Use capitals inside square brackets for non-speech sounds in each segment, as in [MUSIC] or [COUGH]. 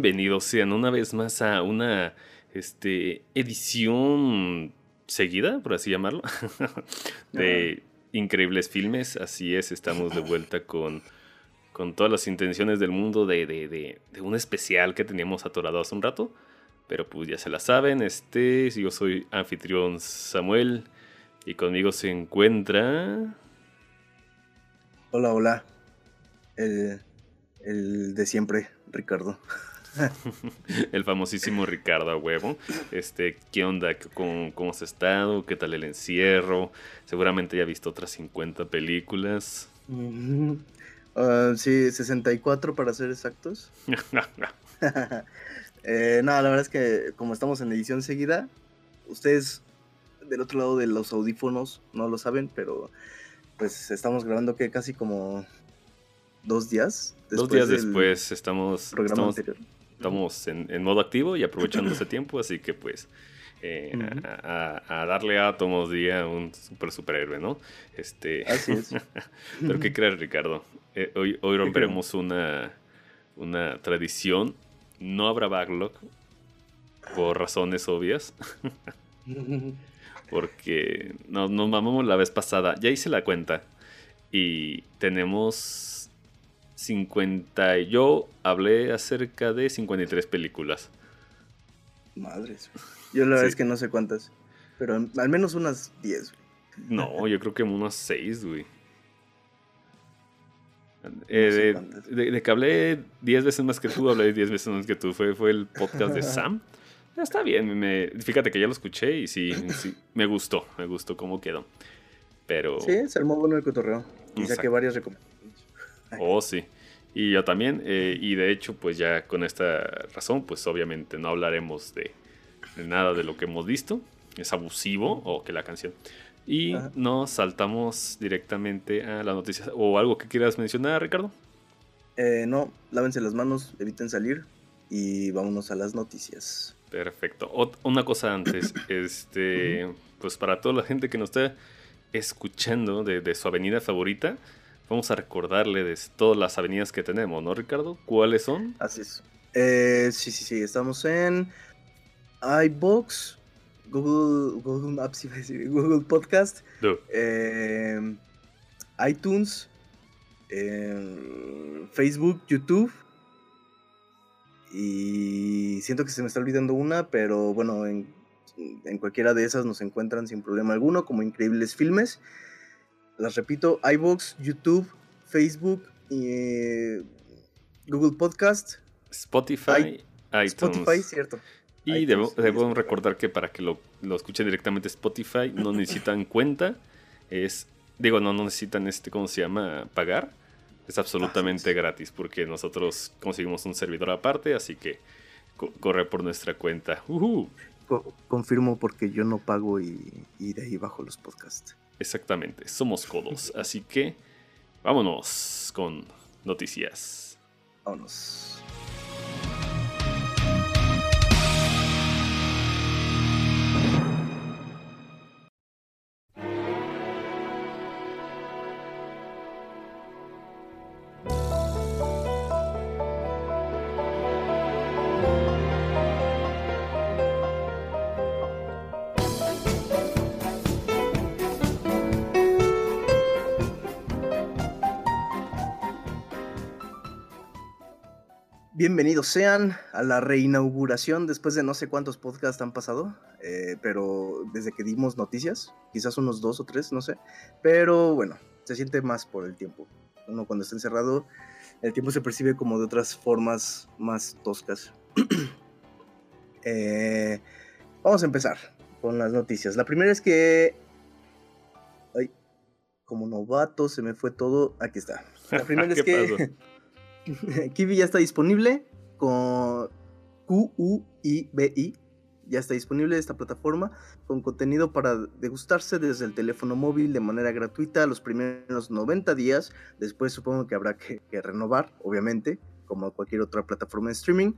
Bienvenidos sean una vez más a una este, edición seguida, por así llamarlo, [LAUGHS] de increíbles filmes. Así es, estamos de vuelta con, con todas las intenciones del mundo de, de, de, de un especial que teníamos atorado hace un rato. Pero pues ya se la saben, este, yo soy anfitrión Samuel y conmigo se encuentra... Hola, hola. El, el de siempre, Ricardo. [LAUGHS] el famosísimo Ricardo a huevo. Este, ¿qué onda? ¿Cómo, ¿Cómo has estado? ¿Qué tal el encierro? Seguramente ya ha visto otras 50 películas. Uh, sí, 64 para ser exactos. [LAUGHS] [LAUGHS] eh, no, la verdad es que como estamos en edición seguida, ustedes del otro lado de los audífonos no lo saben, pero pues estamos grabando que casi como dos días. Dos días después estamos, estamos, estamos en, en, modo activo y aprovechando ese [LAUGHS] tiempo, así que pues eh, uh -huh. a, a, darle átomos día un super superhéroe, ¿no? Este... Así es. [LAUGHS] Pero ¿qué crees, Ricardo? Eh, hoy, hoy romperemos una, una tradición. No habrá backlog por razones obvias. [LAUGHS] Porque nos, nos mamamos la vez pasada. Ya hice la cuenta. Y tenemos 50. Yo hablé acerca de 53 películas. Madres. Yo la verdad sí. es que no sé cuántas. Pero al menos unas 10. No, yo creo que unas 6, güey. [LAUGHS] Eh, no sé de, de, de, que hablé 10 veces más que tú, hablé 10 veces más que tú. Fue, fue el podcast de [LAUGHS] Sam. Está bien, me, fíjate que ya lo escuché y sí, sí, me gustó, me gustó cómo quedó. Pero... Sí, se armó bueno el cotorreo. Y saqué varias recomendaciones. Oh, sí. Y yo también, eh, y de hecho, pues ya con esta razón, pues obviamente no hablaremos de, de nada de lo que hemos visto. Es abusivo, o que la canción. Y Ajá. nos saltamos directamente a las noticias. ¿O algo que quieras mencionar, Ricardo? Eh, no, lávense las manos, eviten salir y vámonos a las noticias. Perfecto. O una cosa antes, [CLEARS THROAT] este, pues para toda la gente que nos está escuchando de, de, su avenida favorita, vamos a recordarle de todas las avenidas que tenemos, ¿no, Ricardo? ¿Cuáles son? Así es. Eh, sí, sí, sí. Estamos en iBox, Google, Google Maps, [LAUGHS] Google Podcast, eh, iTunes, eh, Facebook, YouTube y siento que se me está olvidando una, pero bueno, en, en, cualquiera de esas nos encuentran sin problema alguno, como increíbles filmes. Las repito, iVoox, YouTube, Facebook, eh, Google Podcast, Spotify, I, Spotify, cierto. Y debo, debo, recordar que para que lo, lo escuchen directamente Spotify no necesitan [LAUGHS] cuenta, es, digo, no, no necesitan este, ¿cómo se llama? Pagar es absolutamente gratis porque nosotros conseguimos un servidor aparte, así que co corre por nuestra cuenta. Uh -huh. Co confirmo porque yo no pago y, y, de ahí bajo los podcasts. Exactamente, somos codos, así que vámonos con noticias. Vámonos. Bienvenidos sean a la reinauguración después de no sé cuántos podcasts han pasado, eh, pero desde que dimos noticias, quizás unos dos o tres, no sé, pero bueno, se siente más por el tiempo. Uno cuando está encerrado, el tiempo se percibe como de otras formas más toscas. [CLEARS THROAT] eh, vamos a empezar con las noticias. La primera es que... Ay, como novato se me fue todo. Aquí está. La [LAUGHS] primera es que... [LAUGHS] Kiwi ya está disponible con Q-U-I-B-I. Ya está disponible esta plataforma con contenido para degustarse desde el teléfono móvil de manera gratuita los primeros 90 días. Después supongo que habrá que, renovar, obviamente, como cualquier otra plataforma de streaming.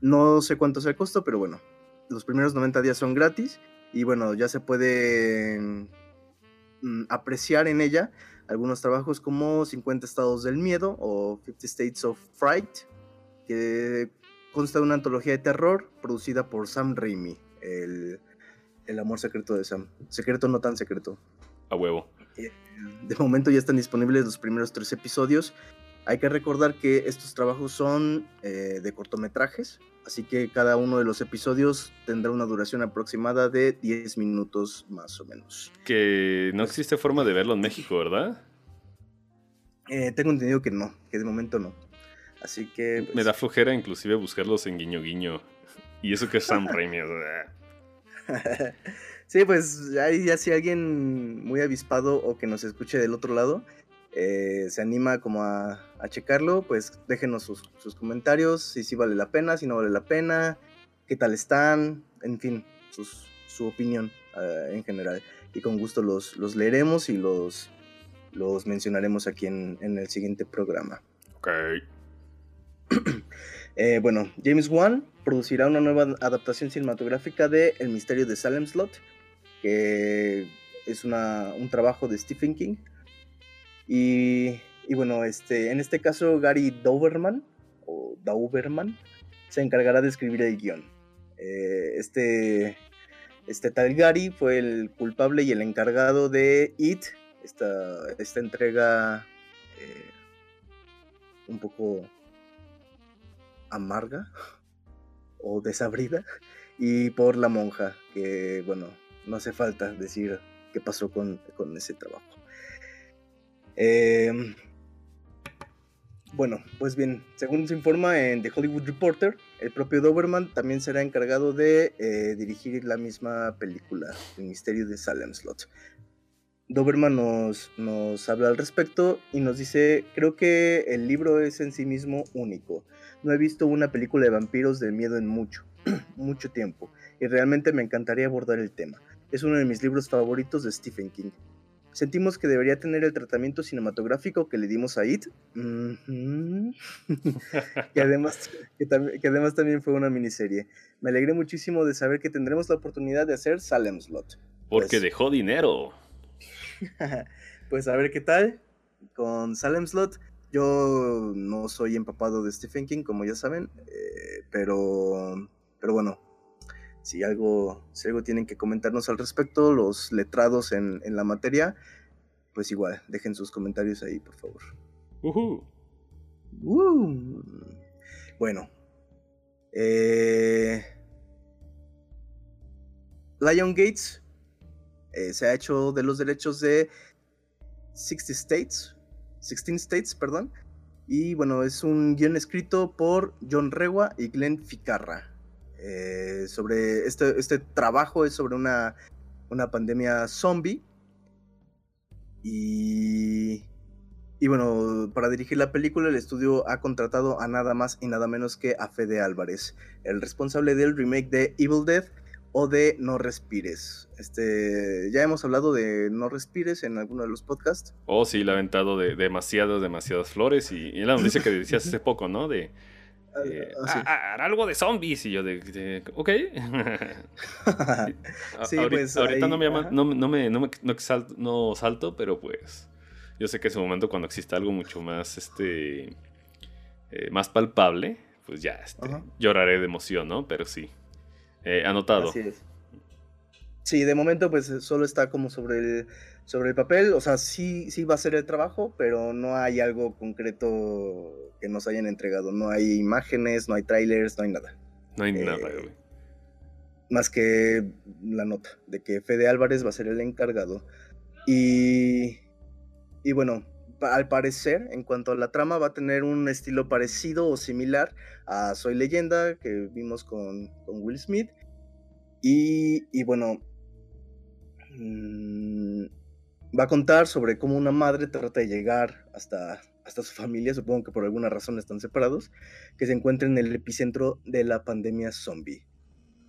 No sé cuánto sea el costo, pero bueno, los primeros 90 días son gratis y bueno, ya se puede mm, apreciar en ella algunos trabajos como 50 estados del miedo o 50 States of Fright, que consta de una antología de terror producida por Sam Raimi, el, amor secreto de Sam. Secreto no tan secreto. A huevo. Eh, de momento ya están disponibles los primeros tres episodios. Hay que recordar que estos trabajos son eh, de cortometrajes, así que cada uno de los episodios tendrá una duración aproximada de 10 minutos más o menos. Que no existe forma de verlo en México, ¿verdad? Eh, tengo entendido que no, que de momento no. Así que... Me pues da flojera inclusive buscarlos en guiño guiño. [LAUGHS] Y eso que es Sam Raimi. [LAUGHS] sí, pues ahí ya si alguien muy avispado o que nos escuche del otro lado eh, se anima como a, checarlo, pues déjenos sus, comentarios, si sí vale la pena, si no vale la pena, qué tal están, en fin, su opinión eh, en general. Y con gusto los, los leeremos y los, los mencionaremos aquí en, en el siguiente programa. Ok. [CLEARS THROAT] Eh, bueno, James Wan producirá una nueva adaptación cinematográfica de El misterio de Salem Slot, que es una, un trabajo de Stephen King. Y, bueno, este, en este caso Gary Doberman, o Dauberman, se encargará de escribir el guion. Eh, este, este tal Gary fue el culpable y el encargado de It, esta, esta entrega eh, un poco amarga [LAUGHS] o desabrida y por la monja, que bueno, no hace falta decir qué pasó con, ese trabajo. Em, bueno, pues bien, según se informa en The Hollywood Reporter, el propio Doberman también será encargado de eh, dirigir la misma película, El misterio de Salem Slot. Doberman nos, nos habla al respecto y nos dice, creo que el libro es en sí mismo único. No he visto una película de vampiros de miedo en mucho, [CLEARS THROAT] mucho tiempo, y realmente me encantaría abordar el tema. Es uno de mis libros favoritos de Stephen King. Sentimos que debería tener el tratamiento cinematográfico que le dimos a It, [LAUGHS] que, además, que, además también fue una miniserie. Me alegré muchísimo de saber que tendremos la oportunidad de hacer Salem Slot. Porque pues dejó dinero. [LAUGHS] pues a ver qué tal con Salem Slot. Yo no soy empapado de Stephen King, como ya saben, eh, pero, pero bueno, si algo, si algo tienen que comentarnos al respecto, los letrados en, la materia, pues igual, dejen sus comentarios ahí, por favor. Bueno. Eh, Lion Gates eh, se ha hecho de los derechos de 60 States, 16 States, perdón. Y bueno, es un guion escrito por John Rewa y Glenn Ficarra. Eh, sobre este, este trabajo es sobre una, una pandemia zombie. Y, y bueno, para dirigir la película, el estudio ha contratado a nada más y nada menos que a Fede Álvarez, el responsable del remake de Evil Dead o de No Respires. Este, ya hemos hablado de No Respires en alguno de los podcasts. Oh, sí, le ha aventado de demasiadas, demasiadas flores. Y, y la noticia que decías [LAUGHS] hace poco, ¿no? De. Ah, eh, ah, algo de zombies y yo de, ok. [LAUGHS] Sí, pues, ahorita no me llama, no, me, no, no, salto, pero pues yo sé que es un momento cuando existe algo mucho más este eh, más palpable pues ya este, lloraré de emoción no pero sí. Eh, anotado. Así es. Sí, de momento pues solo está como sobre el, sobre el papel, o sea, sí, sí va a ser el trabajo, pero no hay algo concreto que nos hayan entregado, no hay imágenes, no hay trailers, no hay nada. No hay nada, eh, güey. Más que la nota de que Fede Álvarez va a ser el encargado. Y, y bueno, al parecer, en cuanto a la trama, va a tener un estilo parecido o similar a Soy Leyenda, que vimos con, Will Smith. Y, bueno, mm, va a contar sobre cómo una madre trata de llegar hasta, hasta su familia, supongo que por alguna razón están separados, que se encuentra en el epicentro de la pandemia zombie.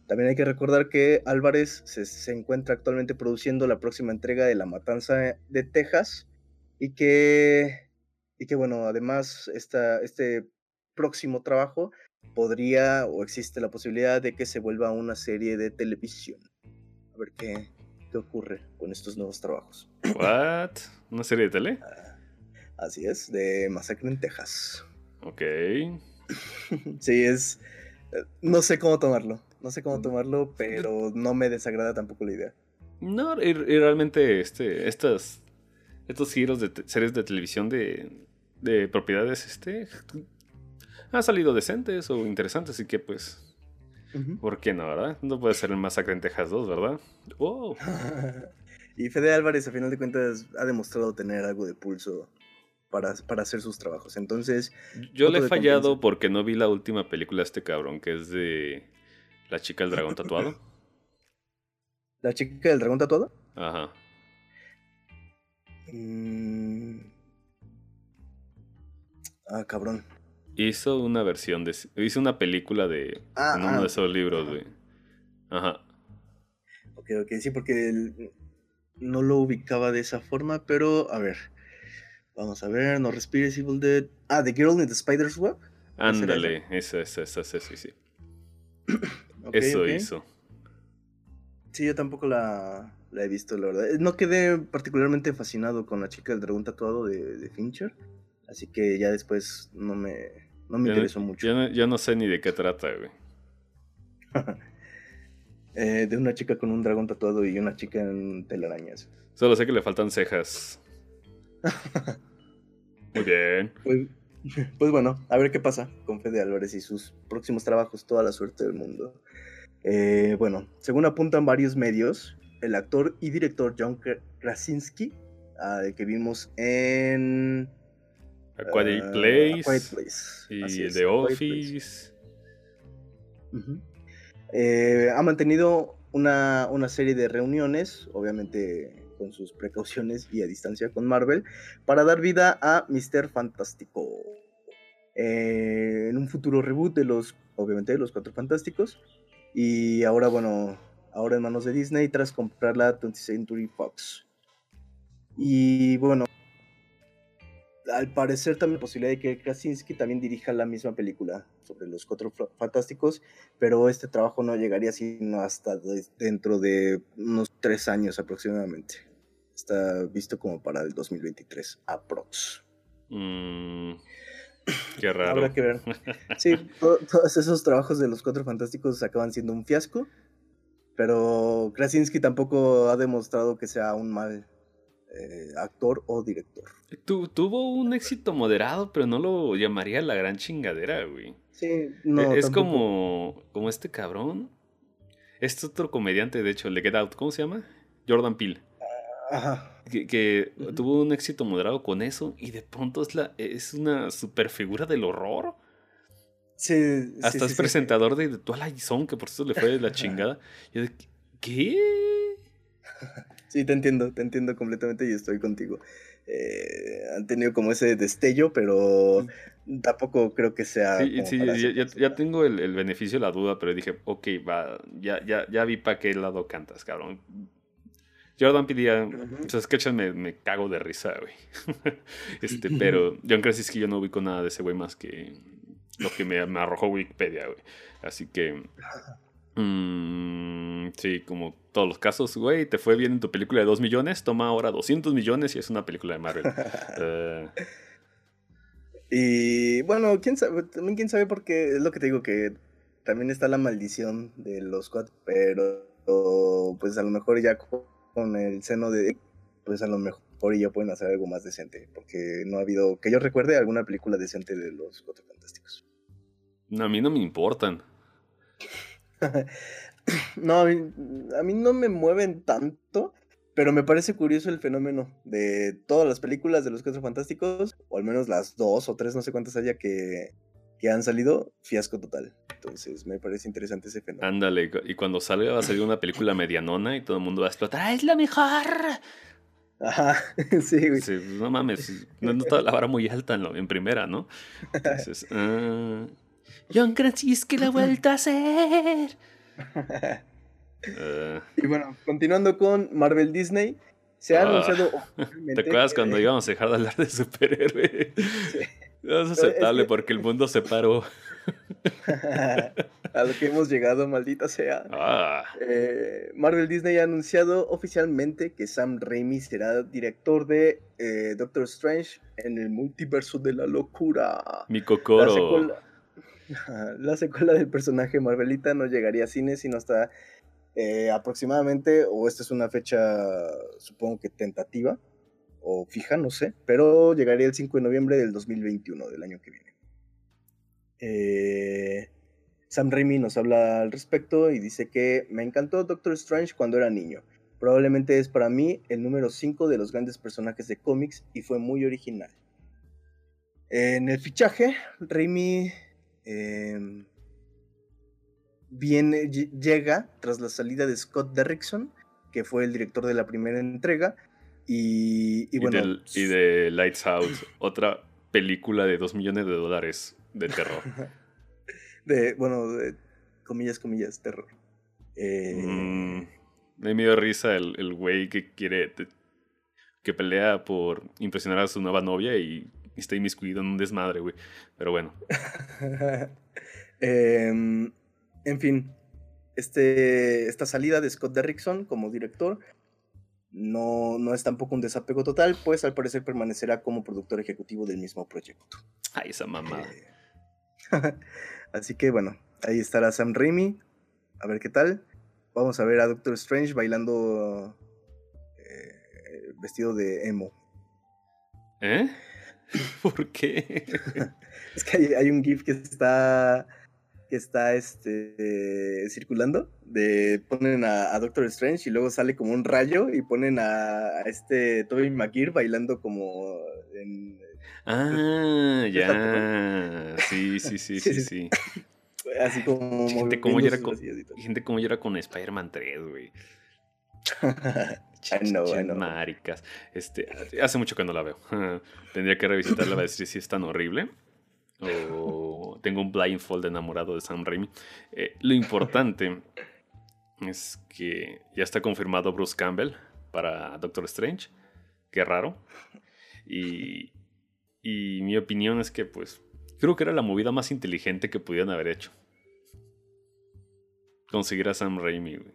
También hay que recordar que Álvarez se, se encuentra actualmente produciendo la próxima entrega de La Matanza de Texas, y que, y que bueno, además esta, este próximo trabajo podría o existe la posibilidad de que se vuelva una serie de televisión. A ver qué, qué ocurre con estos nuevos trabajos. [CLEARS THROAT] ¿What? ¿Una serie de tele? Ah, así es, de Masacre en Texas. Ok. [CLEARS THROAT] sí, es, no sé cómo tomarlo. No sé cómo mm. tomarlo, pero no me desagrada tampoco la idea. No, y, realmente este, estas, estos giros de series de televisión de, de propiedades este, han salido decentes o interesantes, así que pues ¿Por qué no, verdad? No puede ser el Masacre en Texas 2, ¿verdad? ¡Wow! [LAUGHS] y Fede Álvarez, a final de cuentas, ha demostrado tener algo de pulso para, para hacer sus trabajos. Entonces. Yo le he fallado porque no vi la última película de este cabrón, que es de La chica del dragón tatuado. [LAUGHS] ¿La chica del dragón tatuado? Ajá. Mm. Ah, cabrón. Hizo una versión de. Hizo una película de. Ah, uno de ah. esos libros, de. Ajá. Ok, ok, sí, porque no lo ubicaba de esa forma, pero a ver. Vamos a ver, no respires Evil Dead. Ah, The Girl in the Spider's Web. Ándale, esa, esa, esa, esa, sí, sí. Eso hizo. Sí, yo tampoco la, la, he visto, la verdad. No quedé particularmente fascinado con la chica del dragón tatuado de, de Fincher. Así que ya después no me, no me interesó mucho. Yo no, sé ni de qué trata, güey. [LAUGHS] Eh, de una chica con un dragón tatuado y una chica en telarañas. Solo sé que le faltan cejas. [LAUGHS] Muy bien. Pues, [LAUGHS] pues, bueno, a ver qué pasa con Fede Álvarez y sus próximos trabajos. Toda la suerte del mundo. Eh, bueno, según apuntan varios medios, el actor y director John Krasinski, al que vimos en A Quiet Place. Y The Office. Eh, ha mantenido una, serie de reuniones, obviamente con sus precauciones y a distancia con Marvel, para dar vida a Mister Fantástico. Eh, en un futuro reboot de los, obviamente, de los Cuatro Fantásticos. Y ahora, bueno, ahora en manos de Disney tras comprar la 20th Century Fox. Y bueno, al parecer también la posibilidad de que Krasinski también dirija la misma película sobre los cuatro fantásticos, pero este trabajo no llegaría sino hasta dentro de unos tres años aproximadamente. Está visto como para el 2023, aprox. Mm, [CLEARS THROAT] qué raro. Habrá que ver. [LAUGHS] Sí, todos esos trabajos de los cuatro fantásticos acaban siendo un fiasco, pero Krasinski tampoco ha demostrado que sea un mal eh, actor o director. tuvo un éxito moderado, pero no lo llamaría la gran chingadera, güey. Sí, no. E, es como, como este cabrón. Este otro comediante, de hecho, el de Get Out, ¿cómo se llama? Jordan Peele. Ajá. Que, tuvo un éxito moderado con eso y de pronto es, la, es una super figura del horror. Sí. Hasta es presentador de Twilight Zone, que por eso le fue la chingada. Yo de, ¿qué? Sí, te entiendo, te entiendo completamente y estoy contigo. Eh, han tenido como ese destello, pero tampoco creo que sea. Sí, sí ya, tengo el, beneficio de la duda, pero dije, ok, va, ya, ya, ya vi para qué lado cantas, cabrón. Jordan pedía, o sea, me, me, cago de risa, güey. [LAUGHS] este, [LAUGHS] pero John Krasinski yo no ubico nada de ese güey más que lo que me, me arrojó Wikipedia, güey. Así que [LAUGHS] Mm, sí, como todos los casos, güey, te fue bien en tu película de 2 millones, toma ahora 200 millones y es una película de Marvel. [LAUGHS] Eh. Y bueno, quién sabe, también quién sabe porque es lo que te digo que también está la maldición de los cuatro, pero pues a lo mejor ya con el seno de pues a lo mejor ya pueden hacer algo más decente, porque no ha habido, que yo recuerde, alguna película decente de los cuatro fantásticos. a mí no me importan. [LAUGHS] no, a mí, no me mueven tanto, pero me parece curioso el fenómeno de todas las películas de los Cuatro Fantásticos, o al menos las dos o tres, no sé cuántas haya que, que han salido, fiasco total. Entonces me parece interesante ese fenómeno. Ándale, y cuando salga va a salir una película medianona y todo el mundo va a explotar. ¡Ah, es la mejor! Ajá, [LAUGHS] sí, güey. Sí, no mames, no, está la vara muy alta en, en primera, ¿no? [LAUGHS] Entonces, uh, John Krasinski la vuelta a hacer. [LAUGHS] Y bueno, continuando con Marvel Disney, se ha ah. anunciado. ¿Te acuerdas cuando íbamos a dejar de hablar de superhéroes? Sí. [LAUGHS] No es aceptable porque el mundo se paró. [LAUGHS] a lo que hemos llegado, maldita sea. Ah. Eh, Marvel Disney ha anunciado oficialmente que Sam Raimi será director de eh, Doctor Strange en el multiverso de la locura. Mi cocoro. La secuela [LAUGHS] del personaje Marvelita no llegaría a cine sino hasta eh, aproximadamente, o esta es una fecha, supongo que tentativa, o fija, no sé, pero llegaría el 5 de noviembre del 2021, del año que viene. Eh, Sam Raimi nos habla al respecto y dice que me encantó Doctor Strange cuando era niño. Probablemente es para mí el número 5 de los grandes personajes de cómics y fue muy original. En el fichaje, Raimi em, viene, llega tras la salida de Scott Derrickson, que fue el director de la primera entrega, y, bueno. y de Lights Out, otra película de 2 millones de dólares de terror. [LAUGHS] de, bueno, de comillas, comillas, terror. Eh, mm, me dio risa el güey que quiere. que pelea por impresionar a su nueva novia y está inmiscuido en un desmadre, güey. Pero bueno. [LAUGHS] Em, en fin, este, esta salida de Scott Derrickson como director no, no es tampoco un desapego total, pues al parecer permanecerá como productor ejecutivo del mismo proyecto. Ay, esa mamá. Eh, [LAUGHS] así que bueno, ahí estará Sam Raimi. A ver qué tal. Vamos a ver a Doctor Strange bailando eh, vestido de emo. ¿Eh? [LAUGHS] ¿Por qué? es que hay, un GIF que está que está este circulando de ponen a, Doctor Strange y luego sale como un rayo y ponen a, este Toby McGear bailando como en ah ya. Sí [LAUGHS] sí sí sí sí, así como gente como yo era con gente como yo era con Spider-Man 3 güey no, bueno. Maricas. Este, hace mucho que no la veo. [LAUGHS] Tendría que revisitarla a ver si es tan horrible. O tengo un blindfold enamorado de Sam Raimi. Eh, lo importante es que ya está confirmado Bruce Campbell para Doctor Strange. Qué raro. Y, y mi opinión es que, pues, creo que era la movida más inteligente que pudieran haber hecho. Conseguir a Sam Raimi, eh,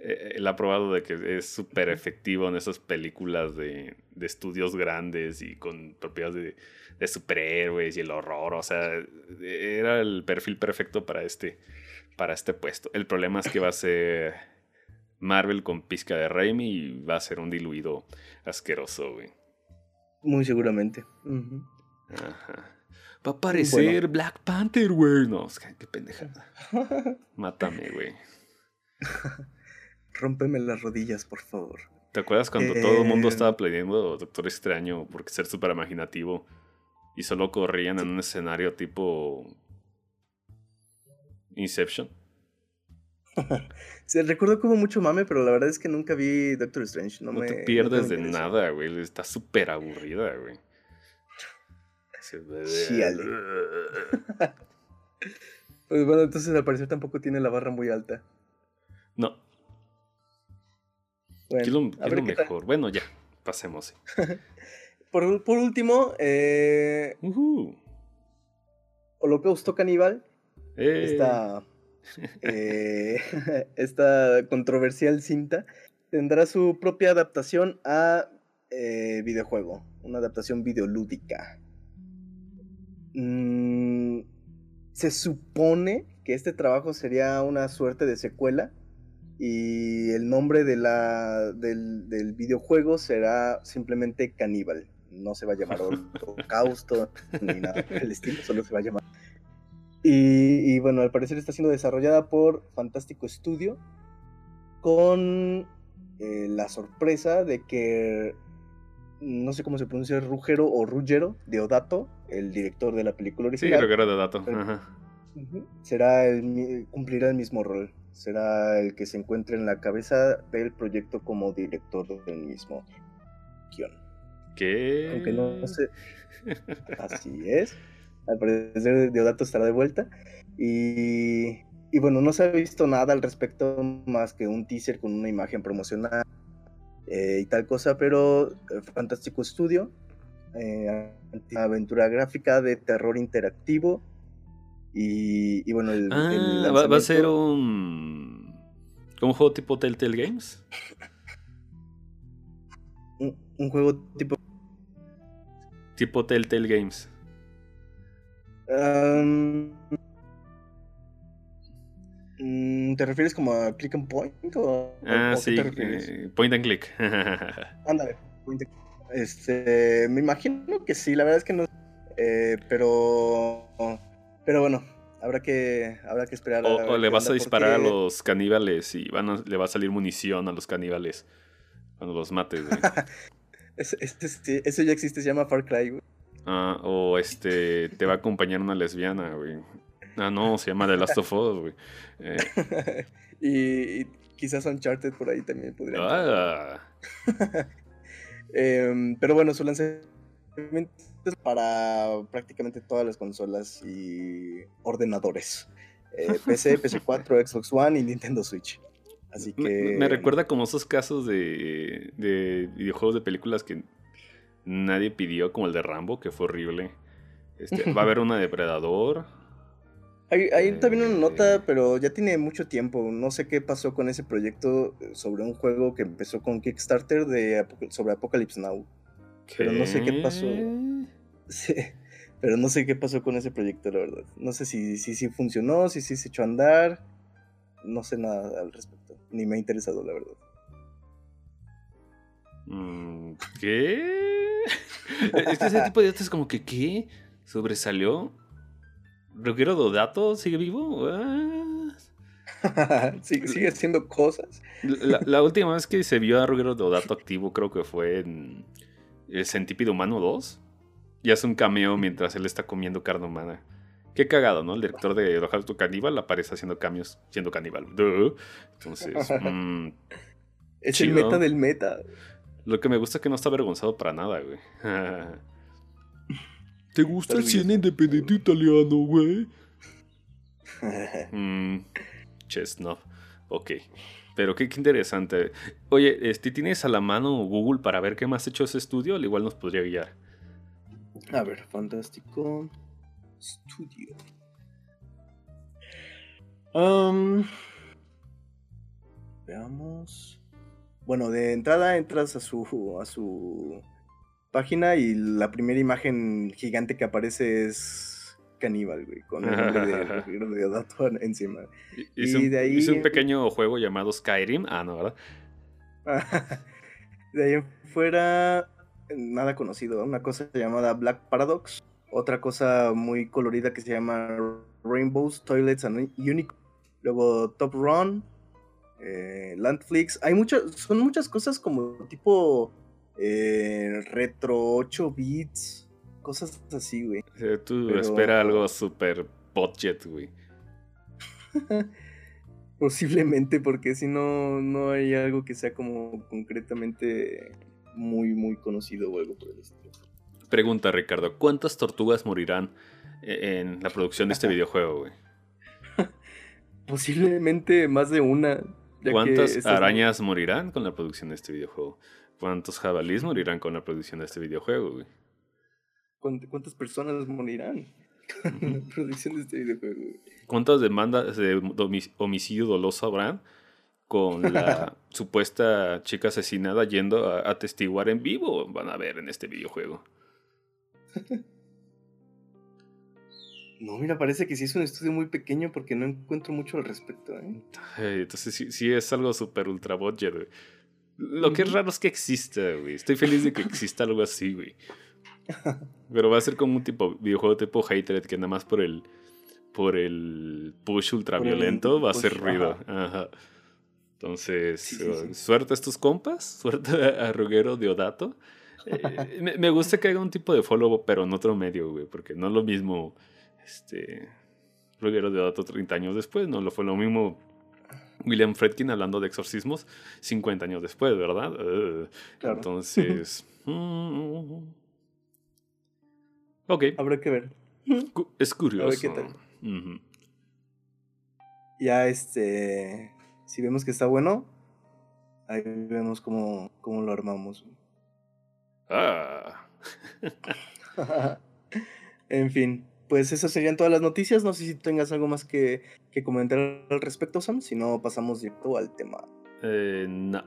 él ha probado de que es súper efectivo en esas películas de, estudios grandes y con propiedades de, superhéroes y el horror. O sea, era el perfil perfecto para este, para este puesto. El problema es que va a ser Marvel con pizca de Raimi y va a ser un diluido asqueroso, güey. Muy seguramente. Ajá. Va a aparecer Black Panther, güey. No, qué pendejada. [LAUGHS] Mátame, güey. [LAUGHS] Rómpeme las rodillas, por favor. ¿Te acuerdas cuando todo el mundo eh, estaba pidiendo Doctor Extraño porque ser súper imaginativo y solo corrían en un escenario tipo Inception? [LAUGHS] sí, recuerdo como mucho mame, pero la verdad es que nunca vi Doctor Strange. No, no me, te pierdes de nada, güey. Está súper aburrida, güey. [LAUGHS] pues bueno, entonces al parecer tampoco tiene la barra muy alta. No, bueno, ¿Qué lo, mejor? Bueno, ya, pasemos. [LAUGHS] por, último, eh, Holocausto Caníbal. Eh. [LAUGHS] Eh, [LAUGHS] esta, controversial cinta tendrá su propia adaptación a eh, videojuego, una adaptación videolúdica. Mm, se supone que este trabajo sería una suerte de secuela y el nombre de la, del, videojuego será simplemente Caníbal. No se va a llamar [LAUGHS] Holocausto ni nada del estilo, solo se va a llamar. Y, bueno, al parecer está siendo desarrollada por Fantástico Studio con eh, la sorpresa de que no sé cómo se pronuncia, Rugero o Ruggero de Odato, el director de la película original. Sí, Rugero de Odato. Será el, cumplirá el mismo rol será el que se encuentre en la cabeza del proyecto como director del mismo guion. ¿Qué? Aunque no sé. [LAUGHS] Así es. Al parecer Deodato estará de vuelta. Y, y bueno, no se ha visto nada al respecto más que un teaser con una imagen promocional eh, y tal cosa, pero eh, Fantástico Estudio, eh, aventura gráfica de terror interactivo y, bueno, el, ah, va, a ser un. ¿Un juego tipo Telltale Games? [LAUGHS] un, juego tipo. Tipo Telltale Games. Mm, ¿Te refieres como a click and point? O, ah, sí, eh, point and click. [LAUGHS] Ándale, Este, me imagino que sí, la verdad es que no. Eh, pero. Pero bueno, habrá que, habrá que esperar. O, le vas a disparar a los caníbales y van le va a salir munición a los caníbales cuando los mates, [LAUGHS] eso, ya existe, se llama Far Cry, güey. Ah, o este, te va a acompañar una lesbiana, güey. Ah, no, se llama The Last of Us, güey. Eh. [LAUGHS] y, quizás Uncharted por ahí también podría. Ah. [LAUGHS] Em, pero bueno, su lanzamiento para prácticamente todas las consolas y ordenadores. Eh, [LAUGHS] PC, PC4, Xbox One y Nintendo Switch. Así que. Me, recuerda como esos casos de, de videojuegos de películas que nadie pidió, como el de Rambo, que fue horrible. Este, va a haber [LAUGHS] una Depredador. Hay, también una nota, eh, pero ya tiene mucho tiempo. No sé qué pasó con ese proyecto eh, sobre un juego que empezó con Kickstarter de, sobre Apocalypse Now. Pero no sé qué pasó. [LAUGHS] Sí, pero no sé qué pasó con ese proyecto, la verdad. No sé si sí si, funcionó, si sí se echó a andar. No sé nada al respecto. Ni me ha interesado, la verdad. Mm, ¿Qué? [LAUGHS] es que ese tipo de datos es como que, ¿qué? ¿Sobresalió? ¿Roguero Dodato sigue vivo? [LAUGHS] sigue, haciendo cosas. La, última vez que se vio a Roguero Dodato activo creo que fue en el Centípido Humano 2. Y hace un cameo mientras él está comiendo carne humana. Qué cagado, ¿no? El director de Rojalto Caníbal aparece haciendo cambios siendo caníbal. Entonces, [LAUGHS] mm, es el meta del meta. Lo que me gusta es que no está avergonzado para nada, güey. [LAUGHS] ¿Te gusta el cine independiente italiano, güey? [LAUGHS] mm, chestnut. Ok. Pero qué, interesante. Oye, este, ¿tienes a la mano Google para ver qué más ha hecho ese estudio? Al igual nos podría guiar. A ver, fantástico. Studio. veamos. Bueno, de entrada entras a su, a su página y la primera imagen gigante que aparece es caníbal, güey, con el nombre de, [LAUGHS] [LAUGHS] de encima. Hice y un, de ahí... Hice un pequeño juego llamado Skyrim. Ah, no, ¿verdad? [LAUGHS] de ahí fuera, nada conocido. Una cosa llamada Black Paradox. Otra cosa muy colorida que se llama Rainbows, Toilets and Unique. Luego Top Run, eh, Landflix. Hay muchas, son muchas cosas como tipo eh, retro 8 bits, cosas así, güey. tú espera algo super budget, güey. [LAUGHS] Posiblemente, porque si no, no hay algo que sea como concretamente muy, muy conocido o algo por el estilo. Pregunta, Ricardo, ¿cuántas tortugas morirán e-, en la producción de este videojuego, güey? [LAUGHS] Posiblemente más de una. ¿Cuántas arañas morirán con la producción de este videojuego? ¿Cuántos jabalíes morirán con la producción de este videojuego, güey? ¿Cuántas personas morirán con [LAUGHS] la producción de este videojuego? ¿Cuántas demandas de homicidio doloso habrán con la [LAUGHS] supuesta chica asesinada yendo a atestiguar en vivo? Van a ver en este videojuego. [LAUGHS] No, mira, parece que sí es un estudio muy pequeño porque no encuentro mucho al respecto. ¿eh? entonces sí, sí, es algo súper ultra budget, güey. Lo que es raro es que exista, güey. Estoy feliz de que exista algo así, güey. Pero va a ser como un tipo videojuego tipo Hatred que nada más por el por el push ultraviolento va a hacer ruido. Ajá. Entonces, suerte a estos compas, [LAUGHS] suerte a Roguero Deodato. Eh, me, gusta que haga un tipo de follow, pero en otro medio, güey, porque no es lo mismo este Roguero Deodato 30 años después, no lo fue lo mismo William Fredkin hablando de exorcismos 50 años después, ¿verdad? Entonces... [LAUGHS] Mm, ok. Habrá que ver. Es curioso. A ver qué tal. Ya este... Si vemos que está bueno, ahí vemos cómo, cómo lo armamos. Ah. [LAUGHS] en fin pues esas serían todas las noticias. No sé si tengas algo más que, comentar al respecto, Sam. Si no, pasamos directo al tema. Eh, no.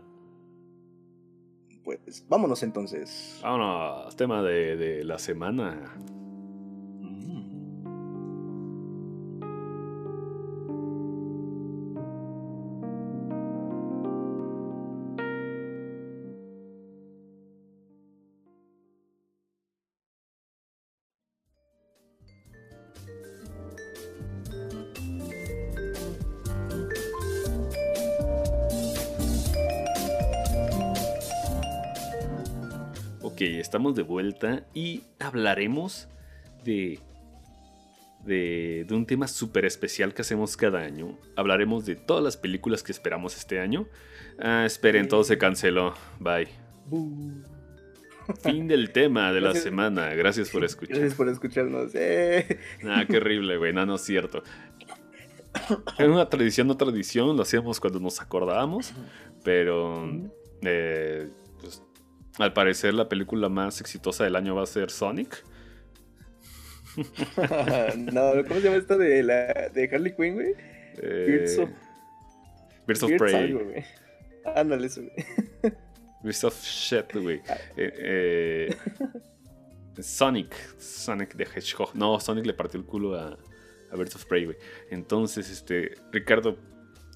Pues vámonos entonces. Vámonos, tema de, de la semana. Estamos de vuelta y hablaremos de, de, de un tema súper especial que hacemos cada año. Hablaremos de todas las películas que esperamos este año. Ah, esperen, todo se canceló. Bye. Fin del tema de la semana. Gracias por escuchar. Gracias por escucharnos. Eh. Ah, qué horrible, güey. No, no es cierto. Es una tradición, no tradición. Lo hacíamos cuando nos acordábamos. Pero eh, al parecer la película más exitosa del año va a ser Sonic. [LAUGHS] no, ¿cómo se llama esta de, la, de Harley Quinn, güey? Eh, Birds of, Birds of Prey. Ándale, eso, güey. Birds of Shit, güey. Ah. Eh, eh, Sonic. Sonic de Hedgehog. No, Sonic le partió el culo a, a Birds of Prey, güey. Entonces, este, Ricardo,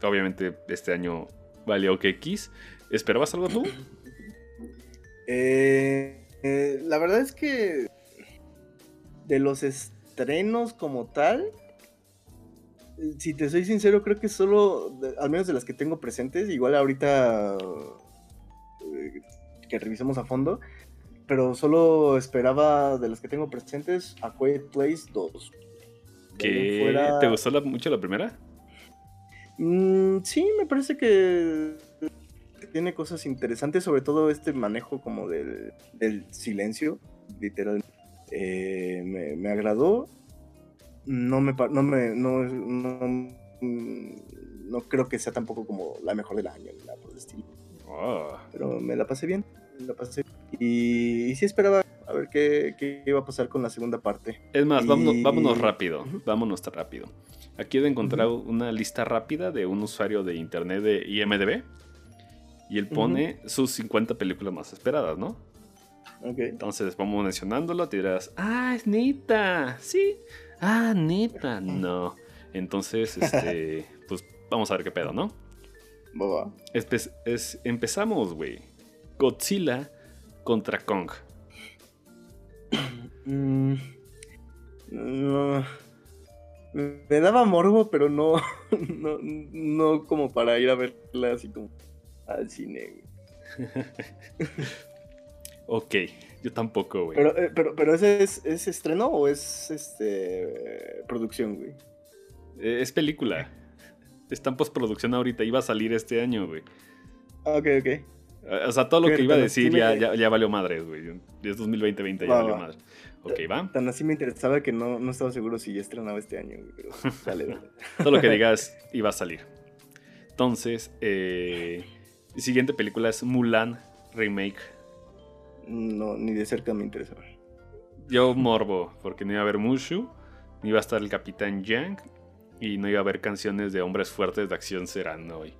obviamente este año valió que X. ¿Esperabas algo tú? Eh, eh, la verdad es que de los estrenos como tal, si te soy sincero, creo que solo, al menos de las que tengo presentes, igual ahorita eh, que revisemos a fondo, pero solo esperaba de las que tengo presentes a Quiet Place 2. ¿Te gustó mucho la primera? Mm, sí, me parece que tiene cosas interesantes, sobre todo este manejo como del, silencio, literal. Eh, me, agradó. No me, no me no, no, creo que sea tampoco como la mejor del año, nada por el estilo. Ah. Pero me la pasé bien, la pasé. Y, sí esperaba a ver qué, iba a pasar con la segunda parte. Es más, vámonos, vámonos rápido, vámonos rápido. Aquí he encontrado una lista rápida de un usuario de internet de IMDB y él pone sus 50 películas más esperadas, ¿no? Ok. Entonces vamos mencionándolo, te dirás, ah, es neta, sí, ah, neta, no. Entonces, este, [LAUGHS] pues vamos a ver qué pedo, ¿no? Boba. es, empezamos, güey. Godzilla contra Kong. [CLEARS THROAT] Mm, no. Me daba morbo, pero no, [LAUGHS] no, no como para ir a verla así como al cine, [LAUGHS] ok, yo tampoco, güey. Pero, eh, pero, pero ¿ese es, estreno o es este producción, güey? Eh, es película. [LAUGHS] Está en postproducción ahorita, iba a salir este año, güey. Ok, ok. O sea, todo lo que iba a decir ya, ya, valió madre, güey. Es 2020 ya valió madre. Ok, va. Tan así me interesaba que no, no estaba seguro si ya estrenaba este año, güey. Pero [LAUGHS] dale, dale. todo lo que digas iba a salir. Entonces, eh, siguiente película es Mulan Remake. No, ni de cerca me interesa. Yo morbo, porque no iba a haber Mushu, ni iba a estar el Capitán Yang, y no iba a haber canciones de hombres fuertes de acción serán hoy.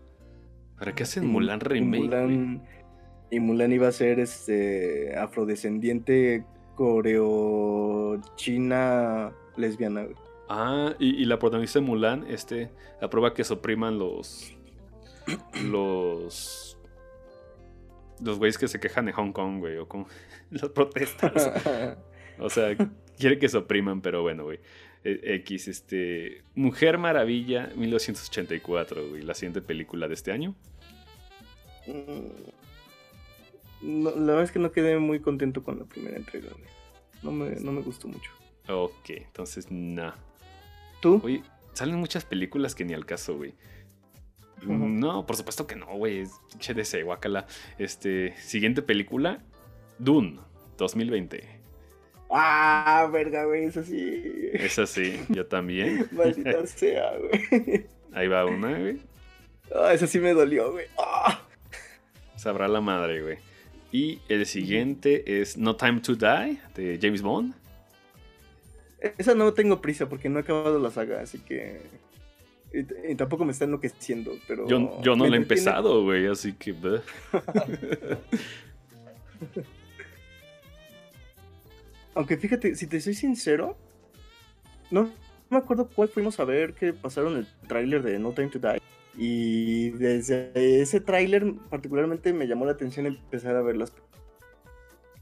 ¿Para qué hacen Mulan Remake? Y Mulan, y Mulan iba a ser este afrodescendiente coreo-china lesbiana. Ah, y, y, la protagonista de Mulan, este, aprueba que supriman los los. Los güeyes que se quejan de Hong Kong, güey, o con las [LAUGHS] protestas. [LAUGHS] o sea, quiere que se opriman, pero bueno, güey. E, X, este. Mujer Maravilla, 1984, güey. La siguiente película de este año. Mm, la verdad es que no quedé muy contento con la primera entrega, güey. No me, no me gustó mucho. Ok, entonces, no. ¿Tú? Oye, salen muchas películas que ni al caso, güey. No, por supuesto que no, güey. HDC, guacala. Este, siguiente película, Dune, 2020. Ah, verga, güey, eso sí. Eso sí, yo también. [LAUGHS] Maldita sea, güey. Ahí va una, güey. Ah, eso sí me dolió, güey. Ah. Sabrá la madre, güey. Y el siguiente es No Time to Die, de James Bond. Esa no tengo prisa porque no he acabado la saga, así que y, tampoco me está enloqueciendo, pero... Yo, yo no lo he empezado, güey, así que... [LAUGHS] Aunque fíjate, si te soy sincero, no, me acuerdo cuál fuimos a ver que pasaron el tráiler de No Time to Die. Y desde ese tráiler particularmente me llamó la atención empezar a verlas.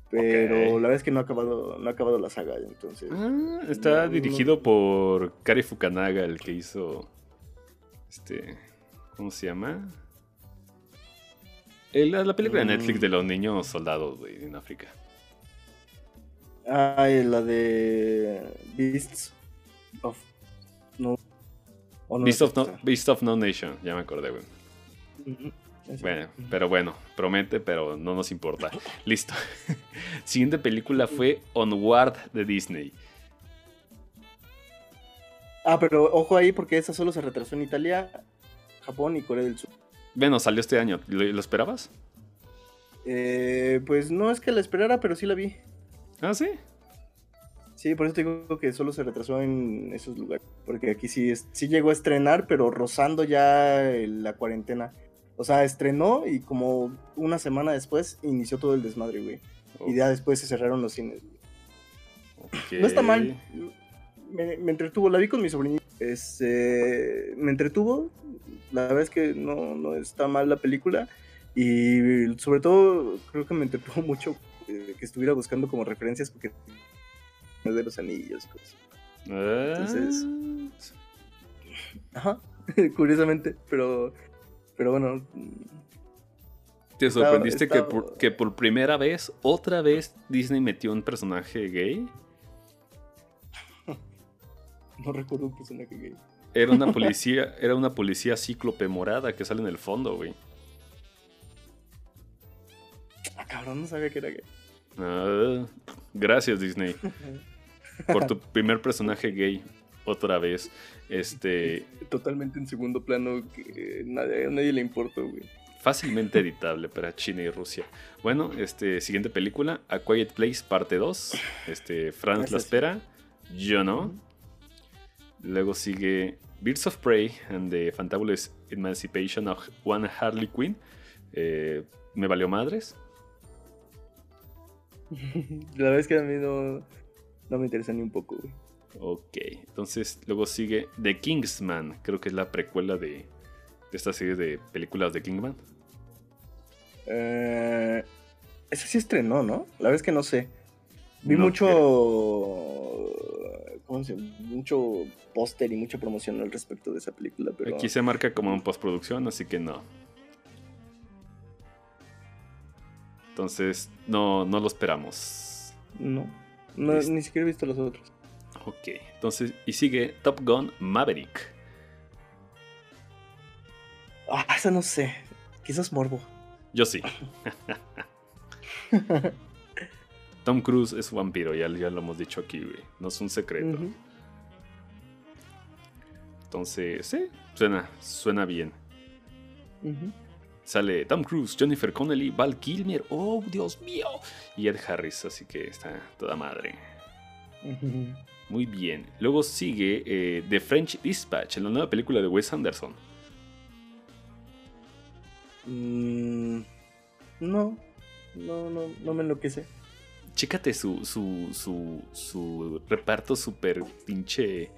Pero la verdad es que no ha acabado, no ha acabado la saga, entonces. Ah, está dirigido por Kari Fukanaga, el que hizo este. ¿Cómo se llama? la película de Netflix de los niños soldados, güey, en África. Ah, la de Beasts of No. Beast, of no, Beast of No Nation, ya me acordé, güey. Bueno, pero bueno, promete, pero no nos importa. Listo. [LAUGHS] Siguiente película fue Onward de Disney. Ah, pero ojo ahí porque esa solo se retrasó en Italia, Japón y Corea del Sur. Bueno, salió este año. ¿Lo, esperabas? Eh, pues no es que la esperara, pero sí la vi. ¿Ah, sí? Sí, por eso te digo que solo se retrasó en esos lugares. Porque aquí sí, sí llegó a estrenar, pero rozando ya la cuarentena. O sea, estrenó y como una semana después inició todo el desmadre, güey. Y ya después se cerraron los cines. No está mal. Me, entretuvo, la vi con mi sobrinito. Este, me entretuvo. La verdad es que no, no está mal la película. Y sobre todo, creo que me entretuvo [LAUGHS] mucho eh, que estuviera buscando como referencias porque de los anillos y cosas. Entonces. Ajá, [LAUGHS] curiosamente, pero pero bueno. ¿Te sorprendiste que, por, que por primera vez, otra vez, Disney metió un personaje gay? No recuerdo un personaje gay. Era una [LAUGHS] policía, era una policía cíclope morada que sale en el fondo, güey. Ah, cabrón, no sabía que era gay. Ah, gracias, Disney. por tu [LAUGHS] primer personaje gay, otra vez. Este. Totalmente en segundo plano que nadie, a nadie le importa, güey. Fácilmente [LAUGHS] editable para China y Rusia. Bueno, este, siguiente película, A Quiet Place, parte 2. Este, Franz la espera. Yo no. Luego sigue Birds of Prey and the Fantabulous Emancipation of One Harley Quinn. Eh, me valió madres. [LAUGHS] La verdad es que a mí no, no me interesa ni un poco, güey. Ok, entonces luego sigue The Kingsman, creo que es la precuela de, esta serie de películas de Kingman. Eh, esa sí estrenó, ¿no? La verdad es que no sé. Vi mucho. Mucho póster y mucha promoción al respecto de esa película. Pero... Aquí se marca como en postproducción, así que no. Entonces, no, no lo esperamos. No, no ni siquiera he visto los otros. Ok, entonces, y sigue Top Gun Maverick. Ah, esa no sé. Quizás morbo. Yo sí. [LAUGHS] [LAUGHS] Tom Cruise es vampiro, ya, ya, lo hemos dicho aquí, güey. No es un secreto. Entonces, sí, suena, suena bien. Sale Tom Cruise, Jennifer Connelly, Val Kilmer, oh Dios mío, y Ed Harris, así que está toda madre. Muy bien. Luego sigue eh, The French Dispatch, la nueva película de Wes Anderson. Mm, no, no, no, no me enloquece. Chécate su, su, su, su reparto super pinche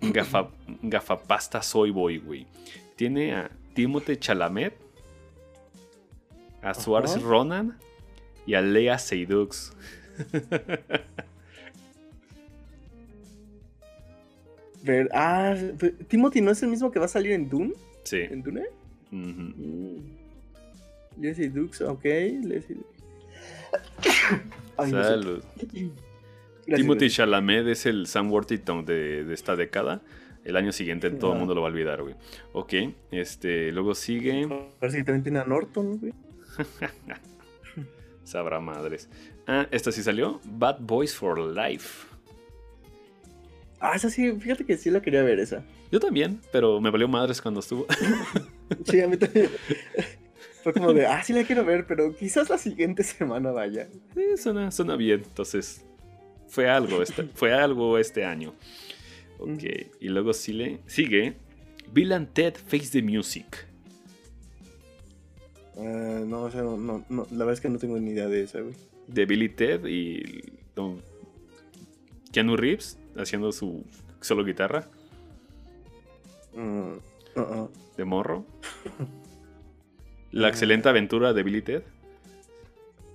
gafa, gafapasta soy boy, güey. Tiene a Timothée Chalamet, a Suárez Ronan y a Lea Seydoux. [LAUGHS] ah, Timothy no es el mismo que va a salir en Dune. Sí. ¿En Dune? Uh Leslie Dux, ok. Leslie Salud. [CLEARS THROAT] Timothy Chalamet es el Sam Worthington de, esta década. El año siguiente todo el mundo lo va a olvidar, güey. Ok, este, luego sigue. Parece que también tiene a Norton, güey. [LAUGHS] Sabrá madres. Ah, esta sí salió. Bad Boys for Life. Ah, esa sí, fíjate que sí la quería ver esa. Yo también, pero me valió madres cuando estuvo. [LAUGHS] sí, a mí también. [LAUGHS] Fue como de, ah, sí la quiero ver, pero quizás la siguiente [LAUGHS] semana vaya. Sí, suena, suena bien. Entonces, fue algo este, [LAUGHS] fue algo este año. Ok, y luego sigue, sigue Bill and Ted Face the Music. Uh, no, no, no, la verdad es que no tengo ni idea de esa, güey. De Billy Ted y Keanu Reeves haciendo su solo guitarra. Mm, uh-uh. De morro. [LAUGHS] La excelente aventura de Billy Ted.